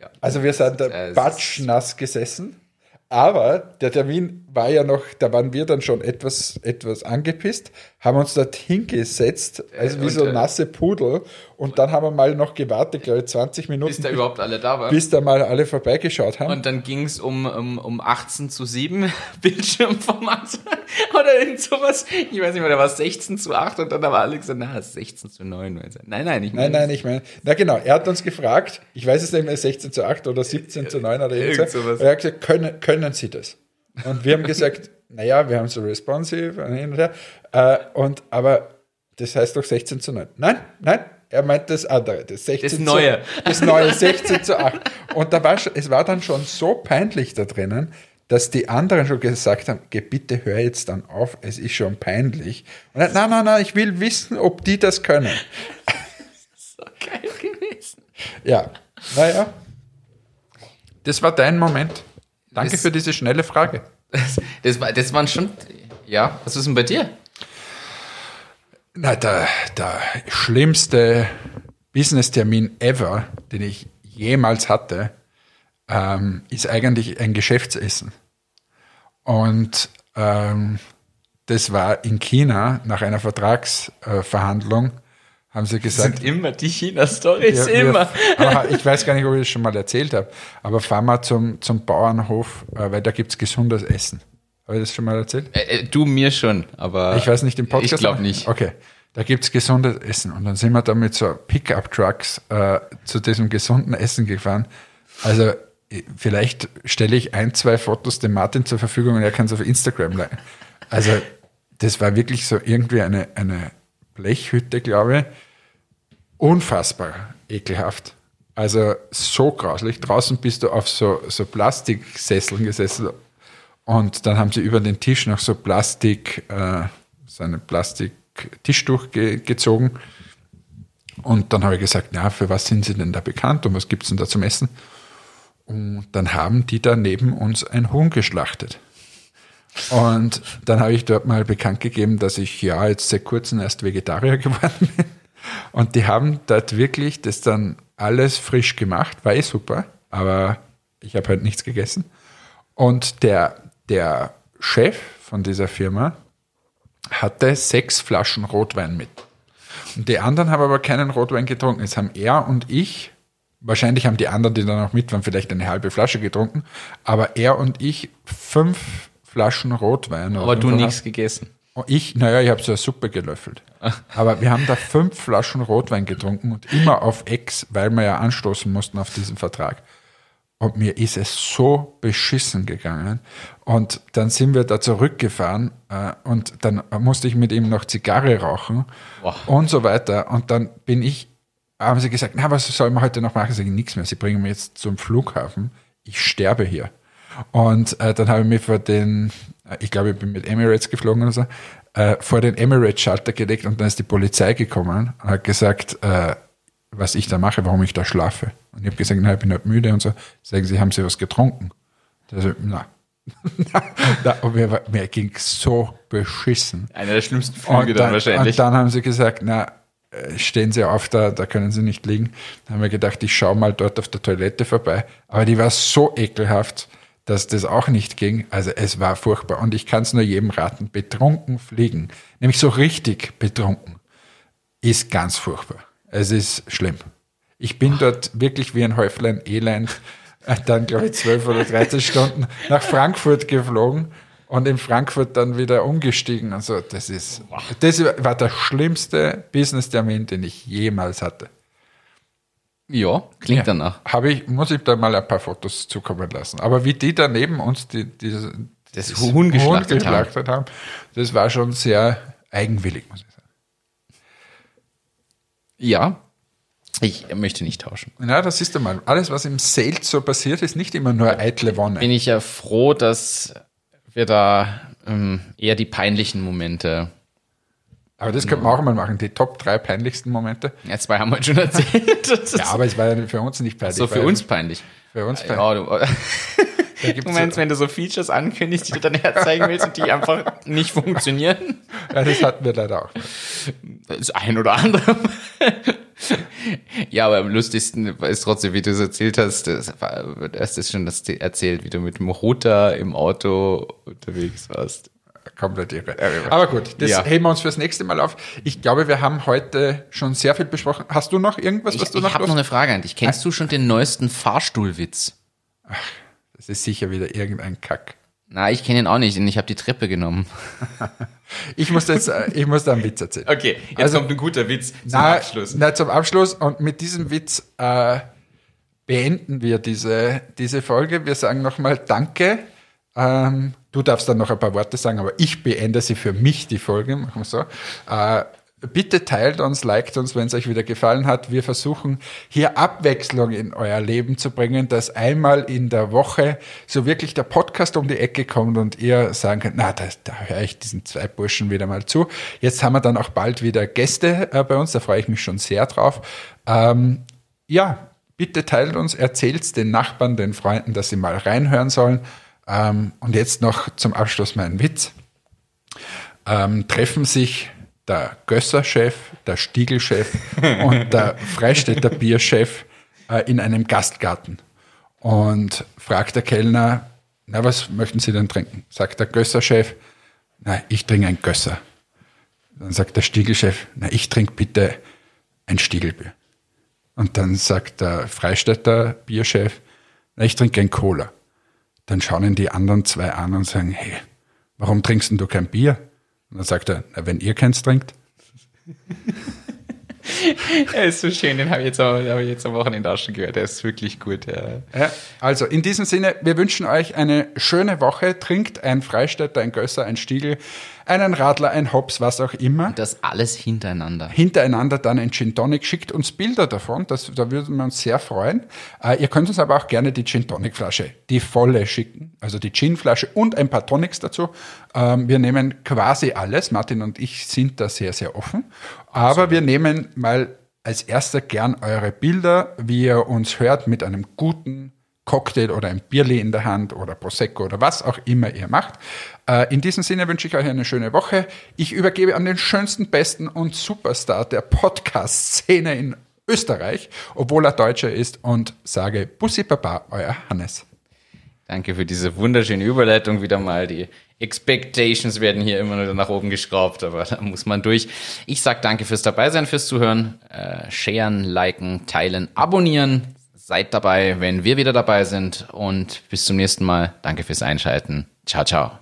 Ja. Also wir sind da Äh, batschnass gesessen, aber der Termin war ja noch, da waren wir dann schon etwas, etwas angepisst, haben uns dort hingesetzt, also wie so äh, nasse Pudel Und dann haben wir mal noch gewartet, glaube ich, 20 Minuten, Bis da überhaupt alle da waren. bis da mal alle vorbeigeschaut haben. Und dann ging es um, um, um 18 zu 7 Bildschirmformat oder irgend sowas. Ich weiß nicht mehr, da war es 16 zu 8 und dann haben alle gesagt, na, es ist 16 zu 9. Nein, nein, ich Nein, meine, nein, ich meine, na genau, er hat uns gefragt, ich weiß es nicht mehr, 16 zu 8 oder 17 zu 9 oder Irgend sowas. Er hat gesagt, können, können Sie das? Und wir haben gesagt, naja, wir haben so responsive und hin und her. Äh, und, aber das heißt doch 16 zu 9. Nein, nein, er meint das andere, das 16 Das Neue. Zu, das neue 16 zu 8. Und da war schon, es war dann schon so peinlich da drinnen, dass die anderen schon gesagt haben, geh bitte hör jetzt dann auf, es ist schon peinlich. Und er, nein, nein, nein, ich will wissen, ob die das können. so geil gewesen. Ja, naja. Das war dein Moment. Danke Das- für diese schnelle Frage. Das, das, war, das waren schon, ja, was ist denn bei dir? Na, der, der schlimmste Business-Termin ever, den ich jemals hatte, ähm, ist eigentlich ein Geschäftsessen. Und ähm, das war in China nach einer Vertragsverhandlung, haben sie gesagt, sind immer die China-Stories, Wir- wir- immer. aber ich weiß gar nicht, ob ich das schon mal erzählt habe, aber fahren wir zum, zum Bauernhof, äh, weil da gibt es gesundes Essen. Habe ich das schon mal erzählt? Äh, äh, du mir schon, aber. Ich weiß nicht, im Podcast. Ich glaube nicht. Okay. Da gibt es gesundes Essen. Und dann sind wir da mit so Pickup-Trucks äh, zu diesem gesunden Essen gefahren. Also äh, vielleicht stelle ich ein, zwei Fotos dem Martin zur Verfügung und er kann es auf Instagram leiten. Also das war wirklich so irgendwie eine, eine Blechhütte, glaube ich. Unfassbar ekelhaft. Also so grauslich. Draußen bist du auf so, so Plastiksesseln gesessen und dann haben sie über den Tisch noch so Plastik, äh, so eine Plastik-Tischtuch ge gezogen. Und dann habe ich gesagt, na, für was sind sie denn da bekannt und was gibt es denn da zum Essen? Und dann haben die da neben uns ein Huhn geschlachtet. Und dann habe ich dort mal bekannt gegeben, dass ich ja jetzt seit kurzem erst Vegetarier geworden bin. Und die haben dort wirklich das dann alles frisch gemacht, war eh super, aber ich habe halt nichts gegessen. Und der, der Chef von dieser Firma hatte sechs Flaschen Rotwein mit. Und die anderen haben aber keinen Rotwein getrunken. Jetzt haben er und ich, wahrscheinlich haben die anderen, die da noch mit waren, vielleicht eine halbe Flasche getrunken, aber er und ich fünf Flaschen Rotwein. aber du nichts gegessen. Und Ich, naja, ich habe so eine Suppe gelöffelt. Aber wir haben da fünf Flaschen Rotwein getrunken und immer auf Ex, weil wir ja anstoßen mussten auf diesen Vertrag. Und mir ist es so beschissen gegangen. Und dann sind wir da zurückgefahren äh, und dann musste ich mit ihm noch Zigarre rauchen Boah. und so weiter. Und dann bin ich, haben sie gesagt, na, was soll man heute noch machen? Ich sage, nichts mehr. Sie bringen mich jetzt zum Flughafen. Ich sterbe hier. Und äh, dann habe ich mich vor den, ich glaube, ich bin mit Emirates geflogen oder so, äh, vor den Emirates-Schalter gelegt und dann ist die Polizei gekommen und hat gesagt, äh, was ich da mache, warum ich da schlafe. Und ich habe gesagt, na, ich bin halt müde und so. Sagen sie, haben sie was getrunken? Also, na. na, und mir, mir ging so beschissen. Einer der schlimmsten Flüge dann dann, wahrscheinlich. und dann haben sie gesagt, na, äh, stehen Sie auf, da, da können Sie nicht liegen. Dann haben wir gedacht, ich schaue mal dort auf der Toilette vorbei. Aber die war so ekelhaft, dass das auch nicht ging. Also es war furchtbar. Und ich kann es nur jedem raten, betrunken fliegen, nämlich so richtig betrunken, ist ganz furchtbar. Es ist schlimm. Ich bin dort wirklich wie ein Häuflein Elend, äh, dann glaube ich 12 oder 13 Stunden nach Frankfurt geflogen und in Frankfurt dann wieder umgestiegen. Also das ist, das war der schlimmste Business-Termin, den ich jemals hatte. Ja, klingt danach. Habe ich, muss ich da mal ein paar Fotos zukommen lassen. Aber wie die da neben uns die, die, Das dieses Huhn geschlachtet geschlachtet haben, das war schon sehr eigenwillig, muss ich sagen. Ja, ich möchte nicht tauschen. Na, das ist einmal. Alles, was im Sales so passiert, ist nicht immer nur eitle Wonne. Bin ich ja froh, dass wir da ähm, eher die peinlichen Momente. Aber das könnte man auch mal machen, die Top 3 peinlichsten Momente. Ja, zwei haben wir schon erzählt. Das Ja, aber es war ja für uns nicht peinlich. so für uns peinlich. Für uns peinlich. Ja, du, meinst, so, wenn du so Features ankündigst, die du dann herzeigen willst und die einfach nicht funktionieren? ja, das hatten wir leider auch. Das ein oder andere. ja, aber am lustigsten ist trotzdem, wie du es erzählt hast, das hast es schon das erzählt, wie du mit dem Router im Auto unterwegs warst. Komplett irre. Aber gut, das Ja. heben wir uns fürs nächste Mal auf. Ich glaube, wir haben heute schon sehr viel besprochen. Hast du noch irgendwas, Ich, was du ich noch habe noch eine Frage an dich. Kennst du schon den neuesten Fahrstuhlwitz? Das ist sicher wieder irgendein Kack. Na, ich kenne ihn auch nicht und ich habe die Treppe genommen. Ich muss jetzt, äh, ich muss da einen Witz erzählen. Okay, jetzt Also- kommt ein guter Witz zum Na, Abschluss. Na, zum Abschluss. Und mit diesem Witz äh, beenden wir diese, diese Folge. Wir sagen nochmal Danke. Ähm, du darfst dann noch ein paar Worte sagen, aber ich beende sie für mich, die Folge. Machen wir so. Äh, bitte teilt uns, liked uns, wenn es euch wieder gefallen hat. Wir versuchen hier Abwechslung in euer Leben zu bringen, dass einmal in der Woche so wirklich der Podcast um die Ecke kommt und ihr sagen könnt, na, da, da höre ich diesen zwei Burschen wieder mal zu. Jetzt haben wir dann auch bald wieder Gäste äh, bei uns, da freue ich mich schon sehr drauf. Ähm, ja, bitte teilt uns, erzählt den Nachbarn, den Freunden, dass sie mal reinhören sollen. Ähm, und jetzt noch zum Abschluss mein Witz. Ähm, treffen sich der Gösser-Chef, der Stiegel-Chef und der Freistädter Bierchef äh, in einem Gastgarten. Und fragt der Kellner, na, was möchten Sie denn trinken? Sagt der Gösser-Chef, na, ich trinke ein Gösser. Dann sagt der Stiegelchef, na, ich trinke bitte ein Stiegelbier. Und dann sagt der Freistädter Bierchef, na, ich trinke ein Cola. Dann schauen ihn die anderen zwei an und sagen, hey, warum trinkst denn du kein Bier? Und dann sagt er, na, wenn ihr keins trinkt. Er ist so schön, den habe ich, jetzt am- hab ich jetzt am Wochenende auch schon gehört. Der ist wirklich gut. Ja. Ja, also in diesem Sinne, wir wünschen euch eine schöne Woche. Trinkt ein Freistädter, ein Gösser, ein Stiegel, einen Radler, ein Hops, was auch immer. Das alles hintereinander. hintereinander dann ein Gin Tonic. Schickt uns Bilder davon, das, da würden wir uns sehr freuen. Äh, ihr könnt uns aber auch gerne die Gin Tonic Flasche, die volle schicken, also die Gin Flasche und ein paar Tonics dazu. Ähm, wir nehmen quasi alles, Martin und ich sind da sehr, sehr offen. Aber wir nehmen mal als erster gern eure Bilder, wie ihr uns hört mit einem guten Cocktail oder ein Bierli in der Hand oder Prosecco oder was auch immer ihr macht. Äh, in diesem Sinne wünsche ich euch eine schöne Woche. Ich übergebe an den schönsten, besten und Superstar der Podcast-Szene in Österreich, obwohl er Deutscher ist und sage Bussi Baba, euer Hannes. Danke für diese wunderschöne Überleitung wieder mal. Die Expectations werden hier immer wieder nach oben geschraubt, aber da muss man durch. Ich sag danke fürs Dabeisein, fürs Zuhören. Äh, sharen, liken, teilen, abonnieren. Seid dabei, wenn wir wieder dabei sind. Und bis zum nächsten Mal. Danke fürs Einschalten. Ciao, ciao.